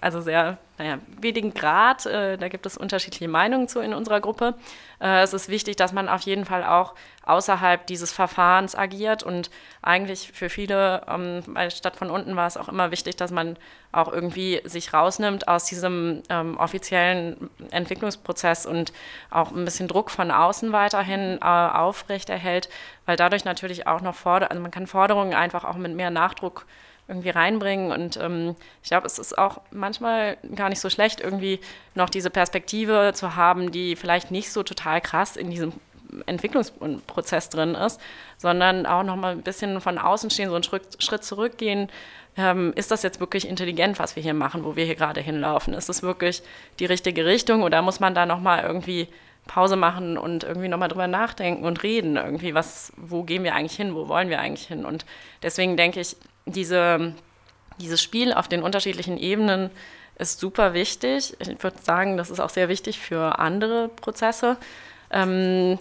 Speaker 3: also sehr naja, wenigen Grad. Äh, da gibt es unterschiedliche Meinungen zu in unserer Gruppe. Äh, es ist wichtig, dass man auf jeden Fall auch außerhalb dieses Verfahrens agiert und eigentlich für viele ähm, bei Stadt von unten war es auch immer wichtig, dass man auch irgendwie sich rausnimmt aus diesem ähm, offiziellen Entwicklungsprozess und auch ein bisschen Druck von außen weiterhin äh, aufrechterhält, weil dadurch natürlich auch noch Forder also man kann Forderungen einfach auch mit mehr Nachdruck irgendwie reinbringen. Und ähm, ich glaube, es ist auch manchmal gar nicht so schlecht, irgendwie noch diese Perspektive zu haben, die vielleicht nicht so total krass in diesem Entwicklungsprozess drin ist, sondern auch noch mal ein bisschen von außen stehen, so einen Schritt, zurückgehen. Ähm, ist das jetzt wirklich intelligent, was wir hier machen, wo wir hier gerade hinlaufen? Ist das wirklich die richtige Richtung oder muss man da noch mal irgendwie Pause machen und irgendwie nochmal drüber nachdenken und reden, irgendwie, was, wo gehen wir eigentlich hin, wo wollen wir eigentlich hin? Und deswegen denke ich, diese, dieses Spiel auf den unterschiedlichen Ebenen ist super wichtig. Ich würde sagen, das ist auch sehr wichtig für andere Prozesse. Ähm,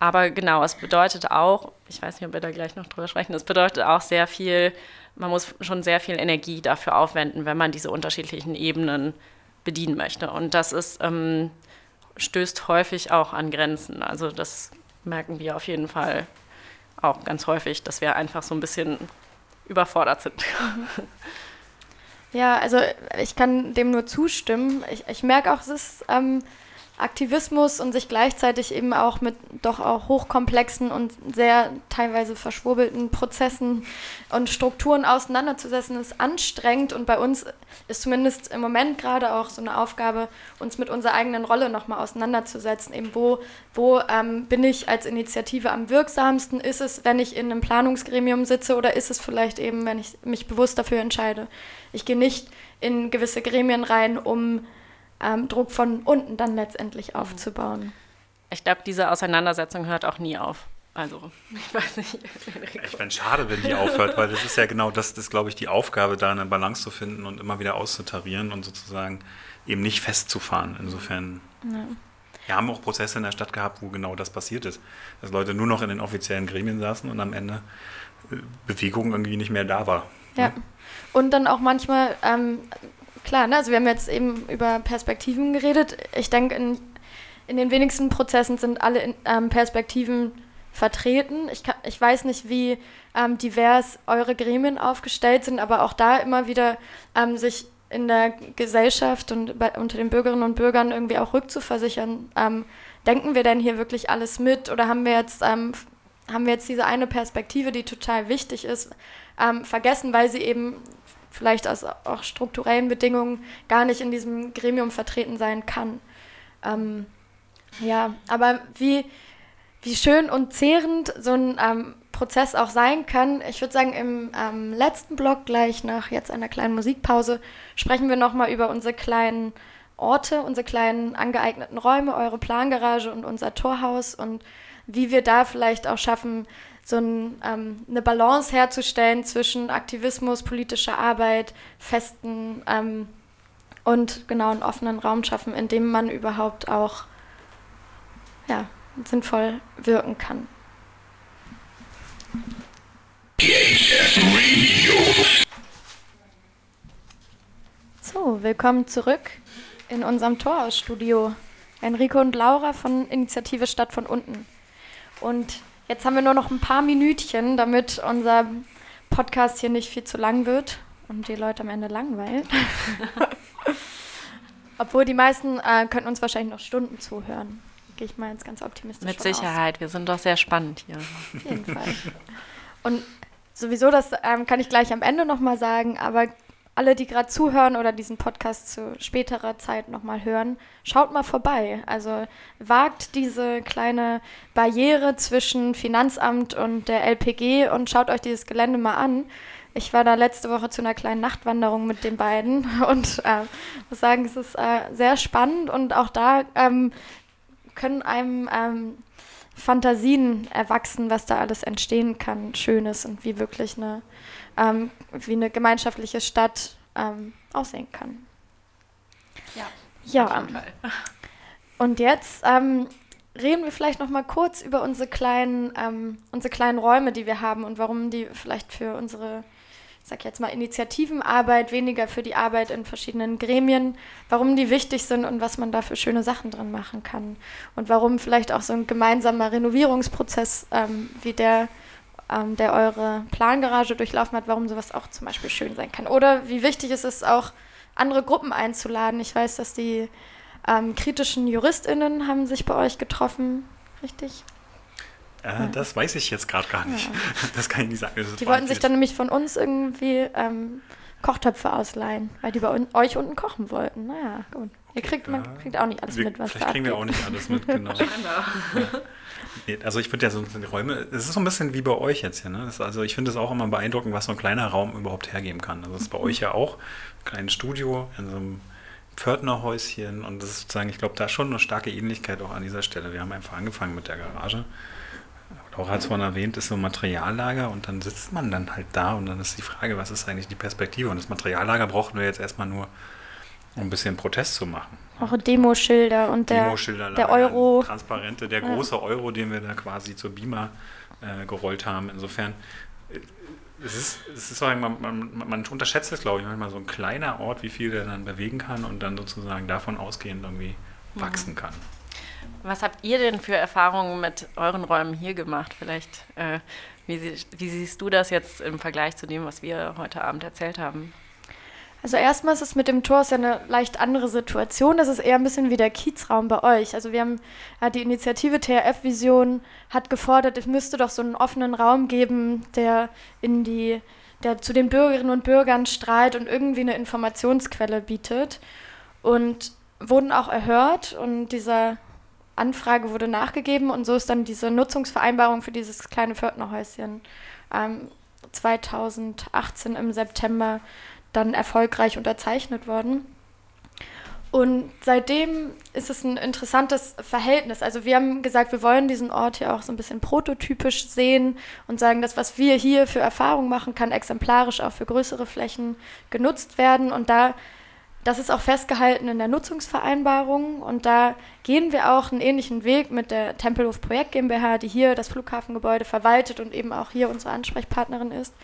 Speaker 3: aber genau, es bedeutet auch, ich weiß nicht, ob wir da gleich noch drüber sprechen, es bedeutet auch sehr viel, man muss schon sehr viel Energie dafür aufwenden, wenn man diese unterschiedlichen Ebenen bedienen möchte. Und das ist, ähm, stößt häufig auch an Grenzen. Also das merken wir auf jeden Fall auch ganz häufig, dass wir einfach so ein bisschen überfordert sind.
Speaker 2: Ja, also ich kann dem nur zustimmen. Ich, ich merke auch, es ist ähm, Aktivismus und sich gleichzeitig eben auch mit doch auch hochkomplexen und sehr teilweise verschwurbelten Prozessen und Strukturen auseinanderzusetzen, ist anstrengend und bei uns ist zumindest im Moment gerade auch so eine Aufgabe, uns mit unserer eigenen Rolle nochmal auseinanderzusetzen. Eben wo, wo ähm, bin ich als Initiative am wirksamsten? Ist es, wenn ich in einem Planungsgremium sitze oder ist es vielleicht eben, wenn ich mich bewusst dafür entscheide? Ich gehe nicht in gewisse Gremien rein, um ähm, Druck von unten dann letztendlich mhm. aufzubauen.
Speaker 3: Ich glaube, diese Auseinandersetzung hört auch nie auf. Also,
Speaker 4: ich weiß nicht. Ich fände es schade, wenn die aufhört, weil das ist ja genau das, das glaube ich, die Aufgabe, da eine Balance zu finden und immer wieder auszutarieren und sozusagen eben nicht festzufahren. Insofern. Ja. Wir haben auch Prozesse in der Stadt gehabt, wo genau das passiert ist. Dass Leute nur noch in den offiziellen Gremien saßen und am Ende äh, Bewegung irgendwie nicht mehr da war.
Speaker 2: Ja. Und dann auch manchmal ähm, klar, ne? also wir haben jetzt eben über Perspektiven geredet. Ich denke, in, in den wenigsten Prozessen sind alle in, ähm, Perspektiven vertreten. Ich, kann, ich weiß nicht, wie ähm, divers eure Gremien aufgestellt sind, aber auch da immer wieder ähm, sich in der Gesellschaft und bei, unter den Bürgerinnen und Bürgern irgendwie auch rückzuversichern. Ähm, denken wir denn hier wirklich alles mit oder haben wir jetzt, ähm, haben wir jetzt diese eine Perspektive, die total wichtig ist, ähm, vergessen, weil sie eben vielleicht aus auch strukturellen Bedingungen gar nicht in diesem Gremium vertreten sein kann. Ähm, ja, aber wie, wie schön und zehrend so ein ähm, Prozess auch sein kann. Ich würde sagen, im ähm, letzten Block, gleich nach jetzt einer kleinen Musikpause, sprechen wir nochmal über unsere kleinen Orte, unsere kleinen angeeigneten Räume, eure Plangarage und unser Torhaus und wie wir da vielleicht auch schaffen, so ein, ähm, eine Balance herzustellen zwischen Aktivismus, politischer Arbeit, Festen ähm, und genau einen offenen Raum schaffen, in dem man überhaupt auch ja, sinnvoll wirken kann. So, willkommen zurück in unserem Torhausstudio. Enrico und Laura von Initiative Stadt von unten. Und Jetzt haben wir nur noch ein paar Minütchen, damit unser Podcast hier nicht viel zu lang wird und die Leute am Ende langweilen. Obwohl die meisten äh, könnten uns wahrscheinlich noch Stunden zuhören. Gehe ich mal jetzt ganz optimistisch
Speaker 3: Mit Sicherheit, aus. wir sind doch sehr spannend hier.
Speaker 2: Auf jeden Fall. Und sowieso, das ähm, kann ich gleich am Ende nochmal sagen, aber alle, die gerade zuhören oder diesen Podcast zu späterer Zeit nochmal hören, schaut mal vorbei. Also wagt diese kleine Barriere zwischen Finanzamt und der LPG und schaut euch dieses Gelände mal an. Ich war da letzte Woche zu einer kleinen Nachtwanderung mit den beiden und äh, muss sagen, es ist äh, sehr spannend und auch da ähm, können einem ähm, Fantasien erwachsen, was da alles entstehen kann, Schönes und wie wirklich eine ähm, wie eine gemeinschaftliche Stadt ähm, aussehen kann.
Speaker 3: Ja.
Speaker 2: Ja. Und jetzt ähm, reden wir vielleicht noch mal kurz über unsere kleinen, ähm, unsere kleinen Räume, die wir haben und warum die vielleicht für unsere, ich sag jetzt mal, Initiativenarbeit, weniger für die Arbeit in verschiedenen Gremien, warum die wichtig sind und was man da für schöne Sachen drin machen kann. Und warum vielleicht auch so ein gemeinsamer Renovierungsprozess ähm, wie der ähm, der eure Plangarage durchlaufen hat, warum sowas auch zum Beispiel schön sein kann. Oder wie wichtig es ist, auch andere Gruppen einzuladen. Ich weiß, dass die ähm, kritischen JuristInnen haben sich bei euch getroffen, richtig?
Speaker 4: Äh, das weiß ich jetzt gerade gar nicht. Ja. Das kann ich nicht sagen.
Speaker 2: die wollten sich dann nämlich von uns irgendwie ähm, Kochtöpfe ausleihen, weil die bei un euch unten kochen wollten. Naja, gut. Okay, Ihr kriegt, man kriegt auch nicht alles
Speaker 4: wir,
Speaker 2: mit, was
Speaker 4: Vielleicht kriegen wir auch nicht alles mit, genau. Nee, also ich finde ja so die Räume, es ist so ein bisschen wie bei euch jetzt hier. Ne? also ich finde es auch immer beeindruckend, was so ein kleiner Raum überhaupt hergeben kann. Also das ist bei euch ja auch ein kleines Studio in so einem Pförtnerhäuschen und das ist sozusagen, ich glaube, da schon eine starke Ähnlichkeit auch an dieser Stelle. Wir haben einfach angefangen mit der Garage. Laura hat es vorhin erwähnt, ist so ein Materiallager und dann sitzt man dann halt da und dann ist die Frage, was ist eigentlich die Perspektive? Und das Materiallager brauchen wir jetzt erstmal nur, um ein bisschen Protest zu machen.
Speaker 2: Auch Demoschilder und der,
Speaker 4: Demoschilder
Speaker 2: der Euro.
Speaker 4: Transparente, der große Euro, den wir da quasi zur Beamer äh, gerollt haben. Insofern, äh, es ist, es ist auch, man, man, man unterschätzt es, glaube ich, manchmal so ein kleiner Ort, wie viel der dann bewegen kann und dann sozusagen davon ausgehend irgendwie mhm. wachsen kann.
Speaker 3: Was habt ihr denn für Erfahrungen mit euren Räumen hier gemacht? Vielleicht, äh, wie, wie siehst du das jetzt im Vergleich zu dem, was wir heute Abend erzählt haben?
Speaker 2: Also erstmal ist es mit dem Tor ja eine leicht andere Situation. Das ist eher ein bisschen wie der Kiezraum bei euch. Also wir haben die Initiative TRF Vision hat gefordert, es müsste doch so einen offenen Raum geben, der in die der zu den Bürgerinnen und Bürgern strahlt und irgendwie eine Informationsquelle bietet. Und wurden auch erhört und dieser Anfrage wurde nachgegeben und so ist dann diese Nutzungsvereinbarung für dieses kleine Pförtnerhäuschen ähm, 2018 im September dann erfolgreich unterzeichnet worden. Und seitdem ist es ein interessantes Verhältnis. Also wir haben gesagt, wir wollen diesen Ort hier auch so ein bisschen prototypisch sehen und sagen, dass was wir hier für Erfahrungen machen, kann exemplarisch auch für größere Flächen genutzt werden. Und da, das ist auch festgehalten in der Nutzungsvereinbarung. Und da gehen wir auch einen ähnlichen Weg mit der Tempelhof Projekt GmbH, die hier das Flughafengebäude verwaltet und eben auch hier unsere Ansprechpartnerin ist.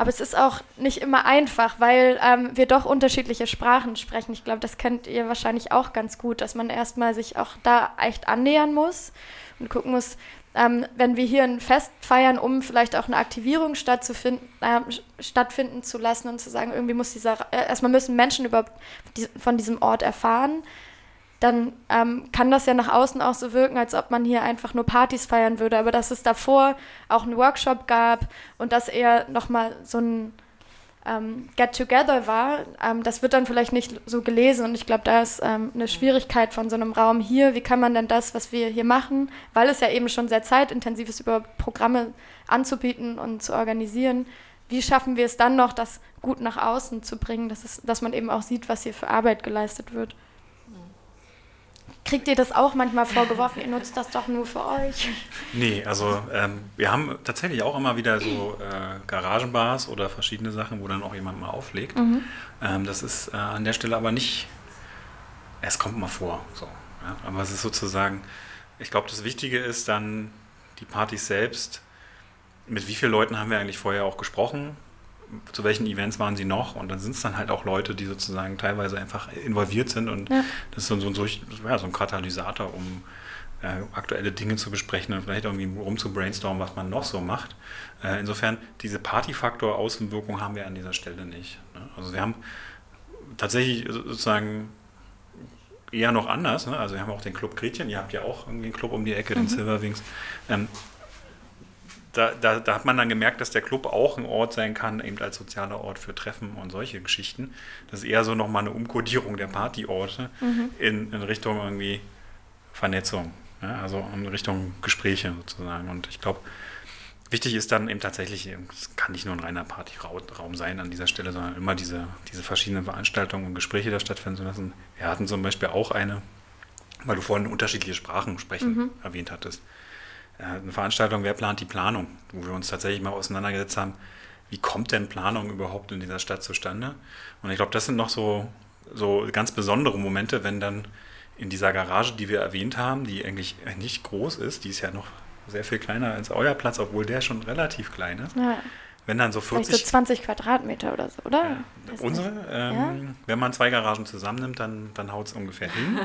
Speaker 2: Aber es ist auch nicht immer einfach, weil ähm, wir doch unterschiedliche Sprachen sprechen. Ich glaube, das kennt ihr wahrscheinlich auch ganz gut, dass man erstmal sich auch da echt annähern muss und gucken muss, ähm, wenn wir hier ein Fest feiern, um vielleicht auch eine Aktivierung stattzufinden, äh, stattfinden zu lassen und zu sagen, irgendwie muss dieser, äh, erstmal müssen Menschen überhaupt die, von diesem Ort erfahren dann ähm, kann das ja nach außen auch so wirken, als ob man hier einfach nur Partys feiern würde. Aber dass es davor auch einen Workshop gab und dass eher nochmal so ein ähm, Get-Together war, ähm, das wird dann vielleicht nicht so gelesen. Und ich glaube, da ist ähm, eine Schwierigkeit von so einem Raum hier. Wie kann man denn das, was wir hier machen, weil es ja eben schon sehr zeitintensiv ist, über Programme anzubieten und zu organisieren, wie schaffen wir es dann noch, das gut nach außen zu bringen, dass, es, dass man eben auch sieht, was hier für Arbeit geleistet wird? Kriegt ihr das auch manchmal vorgeworfen, ihr nutzt das doch nur für euch?
Speaker 4: Nee, also ähm, wir haben tatsächlich auch immer wieder so äh, Garagenbars oder verschiedene Sachen, wo dann auch jemand mal auflegt. Mhm. Ähm, das ist äh, an der Stelle aber nicht, es kommt mal vor. So, ja? Aber es ist sozusagen, ich glaube, das Wichtige ist dann die Partys selbst. Mit wie vielen Leuten haben wir eigentlich vorher auch gesprochen? Zu welchen Events waren sie noch und dann sind es dann halt auch Leute, die sozusagen teilweise einfach involviert sind und ja. das ist so, so, ja, so ein Katalysator, um äh, aktuelle Dinge zu besprechen und vielleicht irgendwie rum zu brainstormen, was man noch so macht. Äh, insofern, diese Partyfaktor-Außenwirkung haben wir an dieser Stelle nicht. Ne? Also wir haben tatsächlich sozusagen eher noch anders. Ne? Also wir haben auch den Club Gretchen, ihr habt ja auch irgendwie einen Club um die Ecke, mhm. den Silverwings. Ähm, da, da, da, hat man dann gemerkt, dass der Club auch ein Ort sein kann, eben als sozialer Ort für Treffen und solche Geschichten. Das ist eher so nochmal eine Umkodierung der Partyorte mhm. in, in Richtung irgendwie Vernetzung, ja, also in Richtung Gespräche sozusagen. Und ich glaube, wichtig ist dann eben tatsächlich, es kann nicht nur ein reiner Partyraum sein an dieser Stelle, sondern immer diese, diese verschiedenen Veranstaltungen und Gespräche da stattfinden zu lassen. Wir hatten zum Beispiel auch eine, weil du vorhin unterschiedliche Sprachen sprechen mhm. erwähnt hattest eine Veranstaltung, wer plant die Planung, wo wir uns tatsächlich mal auseinandergesetzt haben, wie kommt denn Planung überhaupt in dieser Stadt zustande? Und ich glaube, das sind noch so, so ganz besondere Momente, wenn dann in dieser Garage, die wir erwähnt haben, die eigentlich nicht groß ist, die ist ja noch sehr viel kleiner als euer Platz, obwohl der schon relativ klein ist. Ja. Wenn dann so 40.
Speaker 2: Vielleicht so 20 Quadratmeter oder so, oder? Ja.
Speaker 4: Unsere, ähm, ja? wenn man zwei Garagen zusammennimmt, dann, dann haut es ungefähr hin.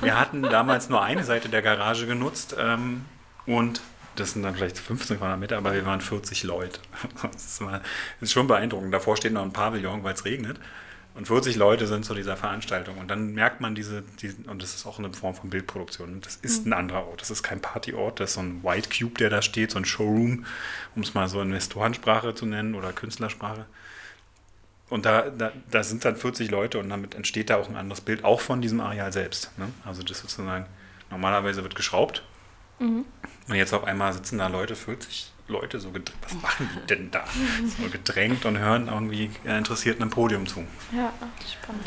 Speaker 4: wir hatten damals nur eine Seite der Garage genutzt. Ähm, und das sind dann vielleicht 15 Quadratmeter, aber wir waren 40 Leute. Das ist, schon beeindruckend. Davor steht noch ein Pavillon, weil es regnet. Und 40 Leute sind zu dieser Veranstaltung. Und dann merkt man diese, diese und das ist auch eine Form von Bildproduktion. Das ist mhm. ein anderer Ort. Das ist kein Partyort. Das ist so ein White Cube, der da steht, so ein Showroom, um es mal so Investorensprache zu nennen oder Künstlersprache. Und da, da, da sind dann 40 Leute und damit entsteht da auch ein anderes Bild, auch von diesem Areal selbst. Ne? Also das sozusagen, normalerweise wird geschraubt Mhm. Und jetzt auf einmal sitzen da Leute, 40 Leute, so was machen die denn da? So gedrängt und hören irgendwie interessiert einem Podium zu.
Speaker 2: Ja, spannend.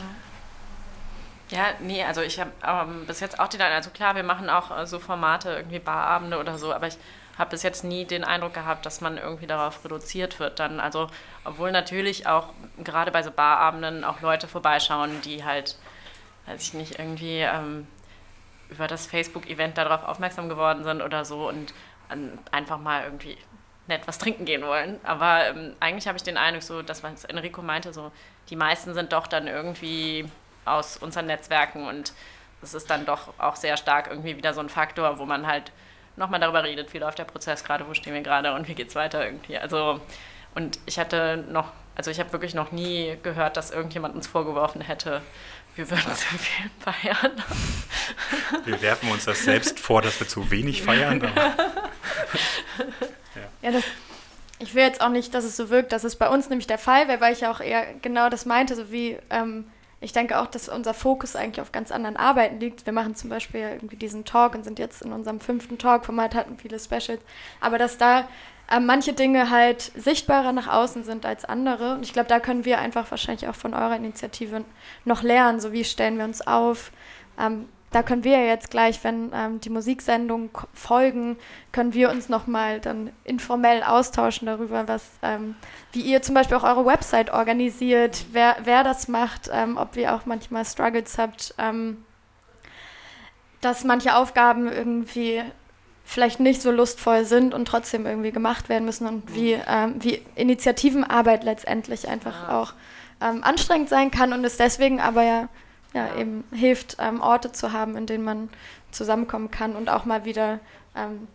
Speaker 3: Ja, nee, also ich habe ähm, bis jetzt auch die, also klar, wir machen auch äh, so Formate, irgendwie Barabende oder so, aber ich habe bis jetzt nie den Eindruck gehabt, dass man irgendwie darauf reduziert wird dann. Also, obwohl natürlich auch gerade bei so Barabenden auch Leute vorbeischauen, die halt, weiß ich nicht, irgendwie ähm, über das Facebook-Event darauf aufmerksam geworden sind oder so und einfach mal irgendwie nett was trinken gehen wollen. Aber ähm, eigentlich habe ich den Eindruck, so, dass was Enrico meinte, so, die meisten sind doch dann irgendwie aus unseren Netzwerken und das ist dann doch auch sehr stark irgendwie wieder so ein Faktor, wo man halt nochmal darüber redet, wie läuft der Prozess gerade, wo stehen wir gerade und wie geht es weiter irgendwie. Also, und ich hatte noch, also ich habe wirklich noch nie gehört, dass irgendjemand uns vorgeworfen hätte, wir würden zu viel feiern.
Speaker 4: Wir werfen uns das selbst vor, dass wir zu wenig feiern. ja.
Speaker 2: ja, das, ich will jetzt auch nicht, dass es so wirkt, dass es bei uns nämlich der Fall wäre, weil ich ja auch eher genau das meinte, so wie ähm, ich denke auch, dass unser Fokus eigentlich auf ganz anderen Arbeiten liegt. Wir machen zum Beispiel irgendwie diesen Talk und sind jetzt in unserem fünften Talk-Format, hatten viele Specials, aber dass da äh, manche Dinge halt sichtbarer nach außen sind als andere. Und ich glaube, da können wir einfach wahrscheinlich auch von eurer Initiative noch lernen. So wie stellen wir uns auf? Ähm, da können wir jetzt gleich, wenn ähm, die Musiksendungen folgen, können wir uns nochmal dann informell austauschen darüber, was, ähm, wie ihr zum Beispiel auch eure Website organisiert, wer, wer das macht, ähm, ob ihr auch manchmal Struggles habt, ähm, dass manche Aufgaben irgendwie vielleicht nicht so lustvoll sind und trotzdem irgendwie gemacht werden müssen und wie, ähm, wie Initiativenarbeit letztendlich einfach ja. auch ähm, anstrengend sein kann und es deswegen aber ja, ja, ja. eben hilft, ähm, Orte zu haben, in denen man zusammenkommen kann und auch mal wieder ähm,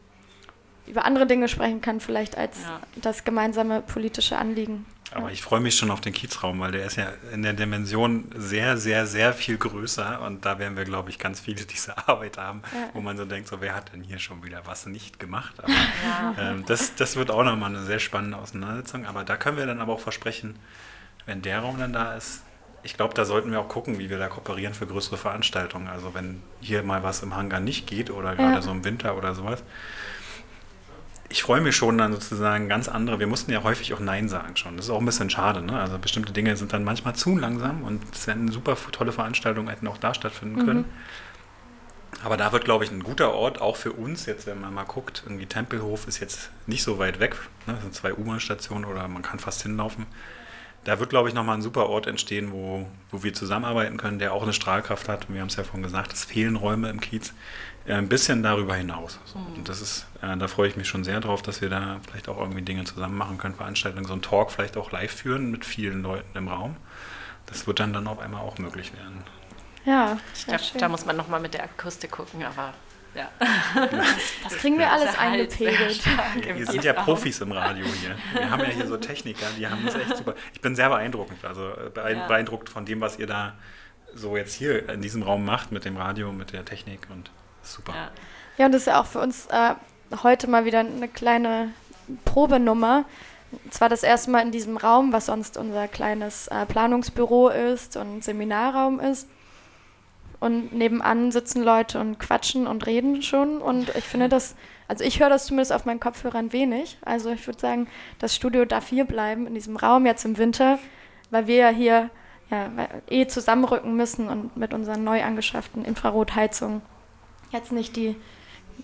Speaker 2: über andere Dinge sprechen kann, vielleicht als das gemeinsame politische Anliegen.
Speaker 4: Aber ich freue mich schon auf den Kiezraum, weil der ist ja in der Dimension sehr, sehr, sehr viel größer und da werden wir, glaube ich, ganz viele dieser Arbeit haben, ja. wo man so denkt, so wer hat denn hier schon wieder was nicht gemacht? Aber ja. ähm, das, das wird auch nochmal eine sehr spannende Auseinandersetzung. Aber da können wir dann aber auch versprechen, wenn der Raum dann da ist, ich glaube, da sollten wir auch gucken, wie wir da kooperieren für größere Veranstaltungen. Also wenn hier mal was im Hangar nicht geht oder gerade ja. so im Winter oder sowas, ich freue mich schon dann sozusagen ganz andere. Wir mussten ja häufig auch Nein sagen schon. Das ist auch ein bisschen schade. Ne? Also bestimmte Dinge sind dann manchmal zu langsam und es wäre eine super tolle Veranstaltung, hätten auch da stattfinden können. Mhm. Aber da wird, glaube ich, ein guter Ort, auch für uns, jetzt wenn man mal guckt, irgendwie Tempelhof ist jetzt nicht so weit weg, ne? das sind zwei U-Bahn-Stationen oder man kann fast hinlaufen. Da wird, glaube ich, nochmal ein super Ort entstehen, wo, wo wir zusammenarbeiten können, der auch eine Strahlkraft hat. Wir haben es ja vorhin gesagt, es fehlen Räume im Kiez ein bisschen darüber hinaus. Mhm. Und das ist, äh, da freue ich mich schon sehr drauf, dass wir da vielleicht auch irgendwie Dinge zusammen machen können, Veranstaltungen, so ein Talk vielleicht auch live führen mit vielen Leuten im Raum. Das wird dann dann auf einmal auch möglich werden.
Speaker 3: Ja, da, da muss man nochmal mit der Akustik gucken, aber ja.
Speaker 2: Das kriegen wir alles eingepegelt.
Speaker 4: Wir sind ja Profis im Radio hier. Wir haben ja hier so Techniker, die haben das echt super. Ich bin sehr beeindruckend, also äh, beeindruckt von dem, was ihr da so jetzt hier in diesem Raum macht mit dem Radio, mit der Technik und Super.
Speaker 2: Ja. ja, und das ist ja auch für uns äh, heute mal wieder eine kleine Probenummer. Zwar das erste Mal in diesem Raum, was sonst unser kleines äh, Planungsbüro ist und Seminarraum ist. Und nebenan sitzen Leute und quatschen und reden schon. Und ich finde das, also ich höre das zumindest auf meinen Kopfhörern wenig. Also ich würde sagen, das Studio darf hier bleiben, in diesem Raum jetzt im Winter, weil wir ja hier ja, eh zusammenrücken müssen und mit unseren neu angeschafften Infrarotheizungen jetzt nicht die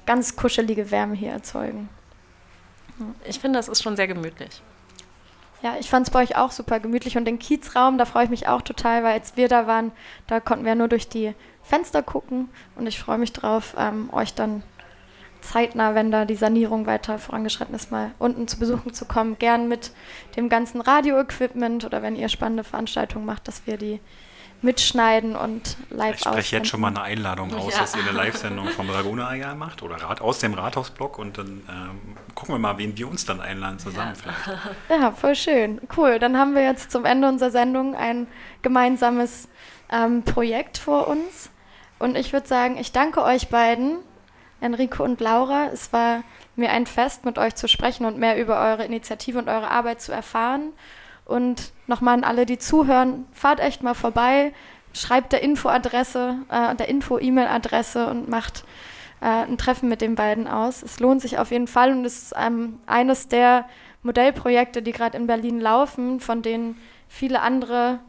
Speaker 2: ganz kuschelige Wärme hier erzeugen.
Speaker 3: Ich finde, das ist schon sehr gemütlich.
Speaker 2: Ja, ich fand es bei euch auch super gemütlich und den Kiezraum, da freue ich mich auch total, weil als wir da waren, da konnten wir nur durch die Fenster gucken und ich freue mich drauf, ähm, euch dann zeitnah, wenn da die Sanierung weiter vorangeschritten ist, mal unten zu besuchen zu kommen. Gern mit dem ganzen Radio-Equipment oder wenn ihr spannende Veranstaltungen macht, dass wir die mitschneiden und live
Speaker 4: Ich spreche jetzt schon mal eine Einladung aus, ja. dass ihr eine Live-Sendung vom Dragoner Areal macht oder Rat, aus dem Rathausblock und dann ähm, gucken wir mal, wen wir uns dann einladen zusammen ja. vielleicht.
Speaker 2: Ja, voll schön. Cool. Dann haben wir jetzt zum Ende unserer Sendung ein gemeinsames ähm, Projekt vor uns. Und ich würde sagen, ich danke euch beiden, Enrico und Laura. Es war mir ein Fest, mit euch zu sprechen und mehr über eure Initiative und eure Arbeit zu erfahren. Und nochmal an alle, die zuhören, fahrt echt mal vorbei, schreibt der Infoadresse, äh, der Info-E-Mail-Adresse und macht äh, ein Treffen mit den beiden aus. Es lohnt sich auf jeden Fall und es ist ähm, eines der Modellprojekte, die gerade in Berlin laufen, von denen viele andere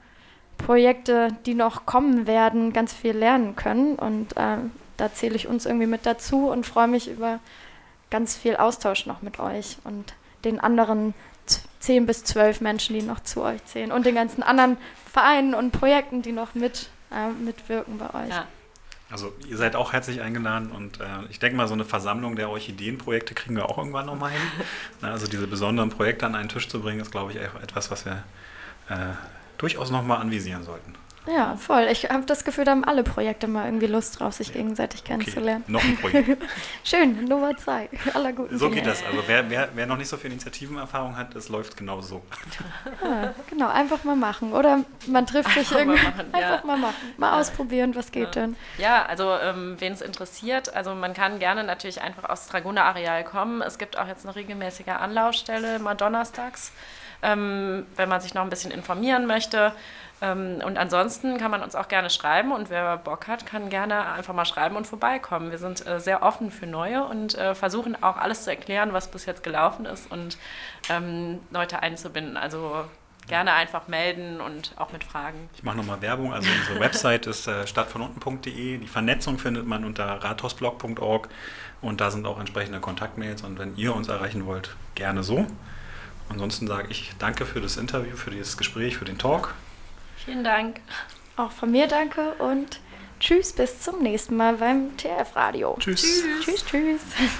Speaker 2: Projekte, die noch kommen werden, ganz viel lernen können. Und äh, da zähle ich uns irgendwie mit dazu und freue mich über ganz viel Austausch noch mit euch und den anderen zehn bis zwölf Menschen, die noch zu euch zählen und den ganzen anderen Vereinen und Projekten, die noch mit, äh, mitwirken bei euch. Ja.
Speaker 4: Also ihr seid auch herzlich eingeladen und äh, ich denke mal, so eine Versammlung der Orchideenprojekte kriegen wir auch irgendwann nochmal hin. also diese besonderen Projekte an einen Tisch zu bringen, ist, glaube ich, etwas, was wir äh, durchaus nochmal anvisieren sollten.
Speaker 2: Ja, voll. Ich habe das Gefühl, da haben alle Projekte mal irgendwie Lust drauf, sich gegenseitig kennenzulernen.
Speaker 4: Okay. Noch ein Projekt.
Speaker 2: Schön, Nummer zwei. Aller guten
Speaker 4: So Dinge. geht das. Also wer, wer, wer noch nicht so viel Initiativenerfahrung hat, es läuft genau so.
Speaker 2: Ja, genau, einfach mal machen. Oder man trifft sich irgendwie. Mal machen, einfach ja. mal machen. Mal ja. ausprobieren, was geht denn.
Speaker 3: Ja, also ähm, wen es interessiert, also man kann gerne natürlich einfach aus Dragoner Areal kommen. Es gibt auch jetzt eine regelmäßige Anlaufstelle, mal donnerstags, ähm, wenn man sich noch ein bisschen informieren möchte. Ähm, und ansonsten kann man uns auch gerne schreiben und wer Bock hat, kann gerne einfach mal schreiben und vorbeikommen. Wir sind äh, sehr offen für Neue und äh, versuchen auch alles zu erklären, was bis jetzt gelaufen ist und ähm, Leute einzubinden. Also gerne einfach melden und auch mit Fragen.
Speaker 4: Ich mache nochmal Werbung. Also unsere Website ist äh, stadtvonunten.de. Die Vernetzung findet man unter rathausblog.org und da sind auch entsprechende Kontaktmails und wenn ihr uns erreichen wollt, gerne so. Ansonsten sage ich danke für das Interview, für dieses Gespräch, für den Talk.
Speaker 3: Vielen Dank.
Speaker 2: Auch von mir danke und tschüss, bis zum nächsten Mal beim TF Radio.
Speaker 4: Tschüss.
Speaker 2: Tschüss, tschüss. tschüss.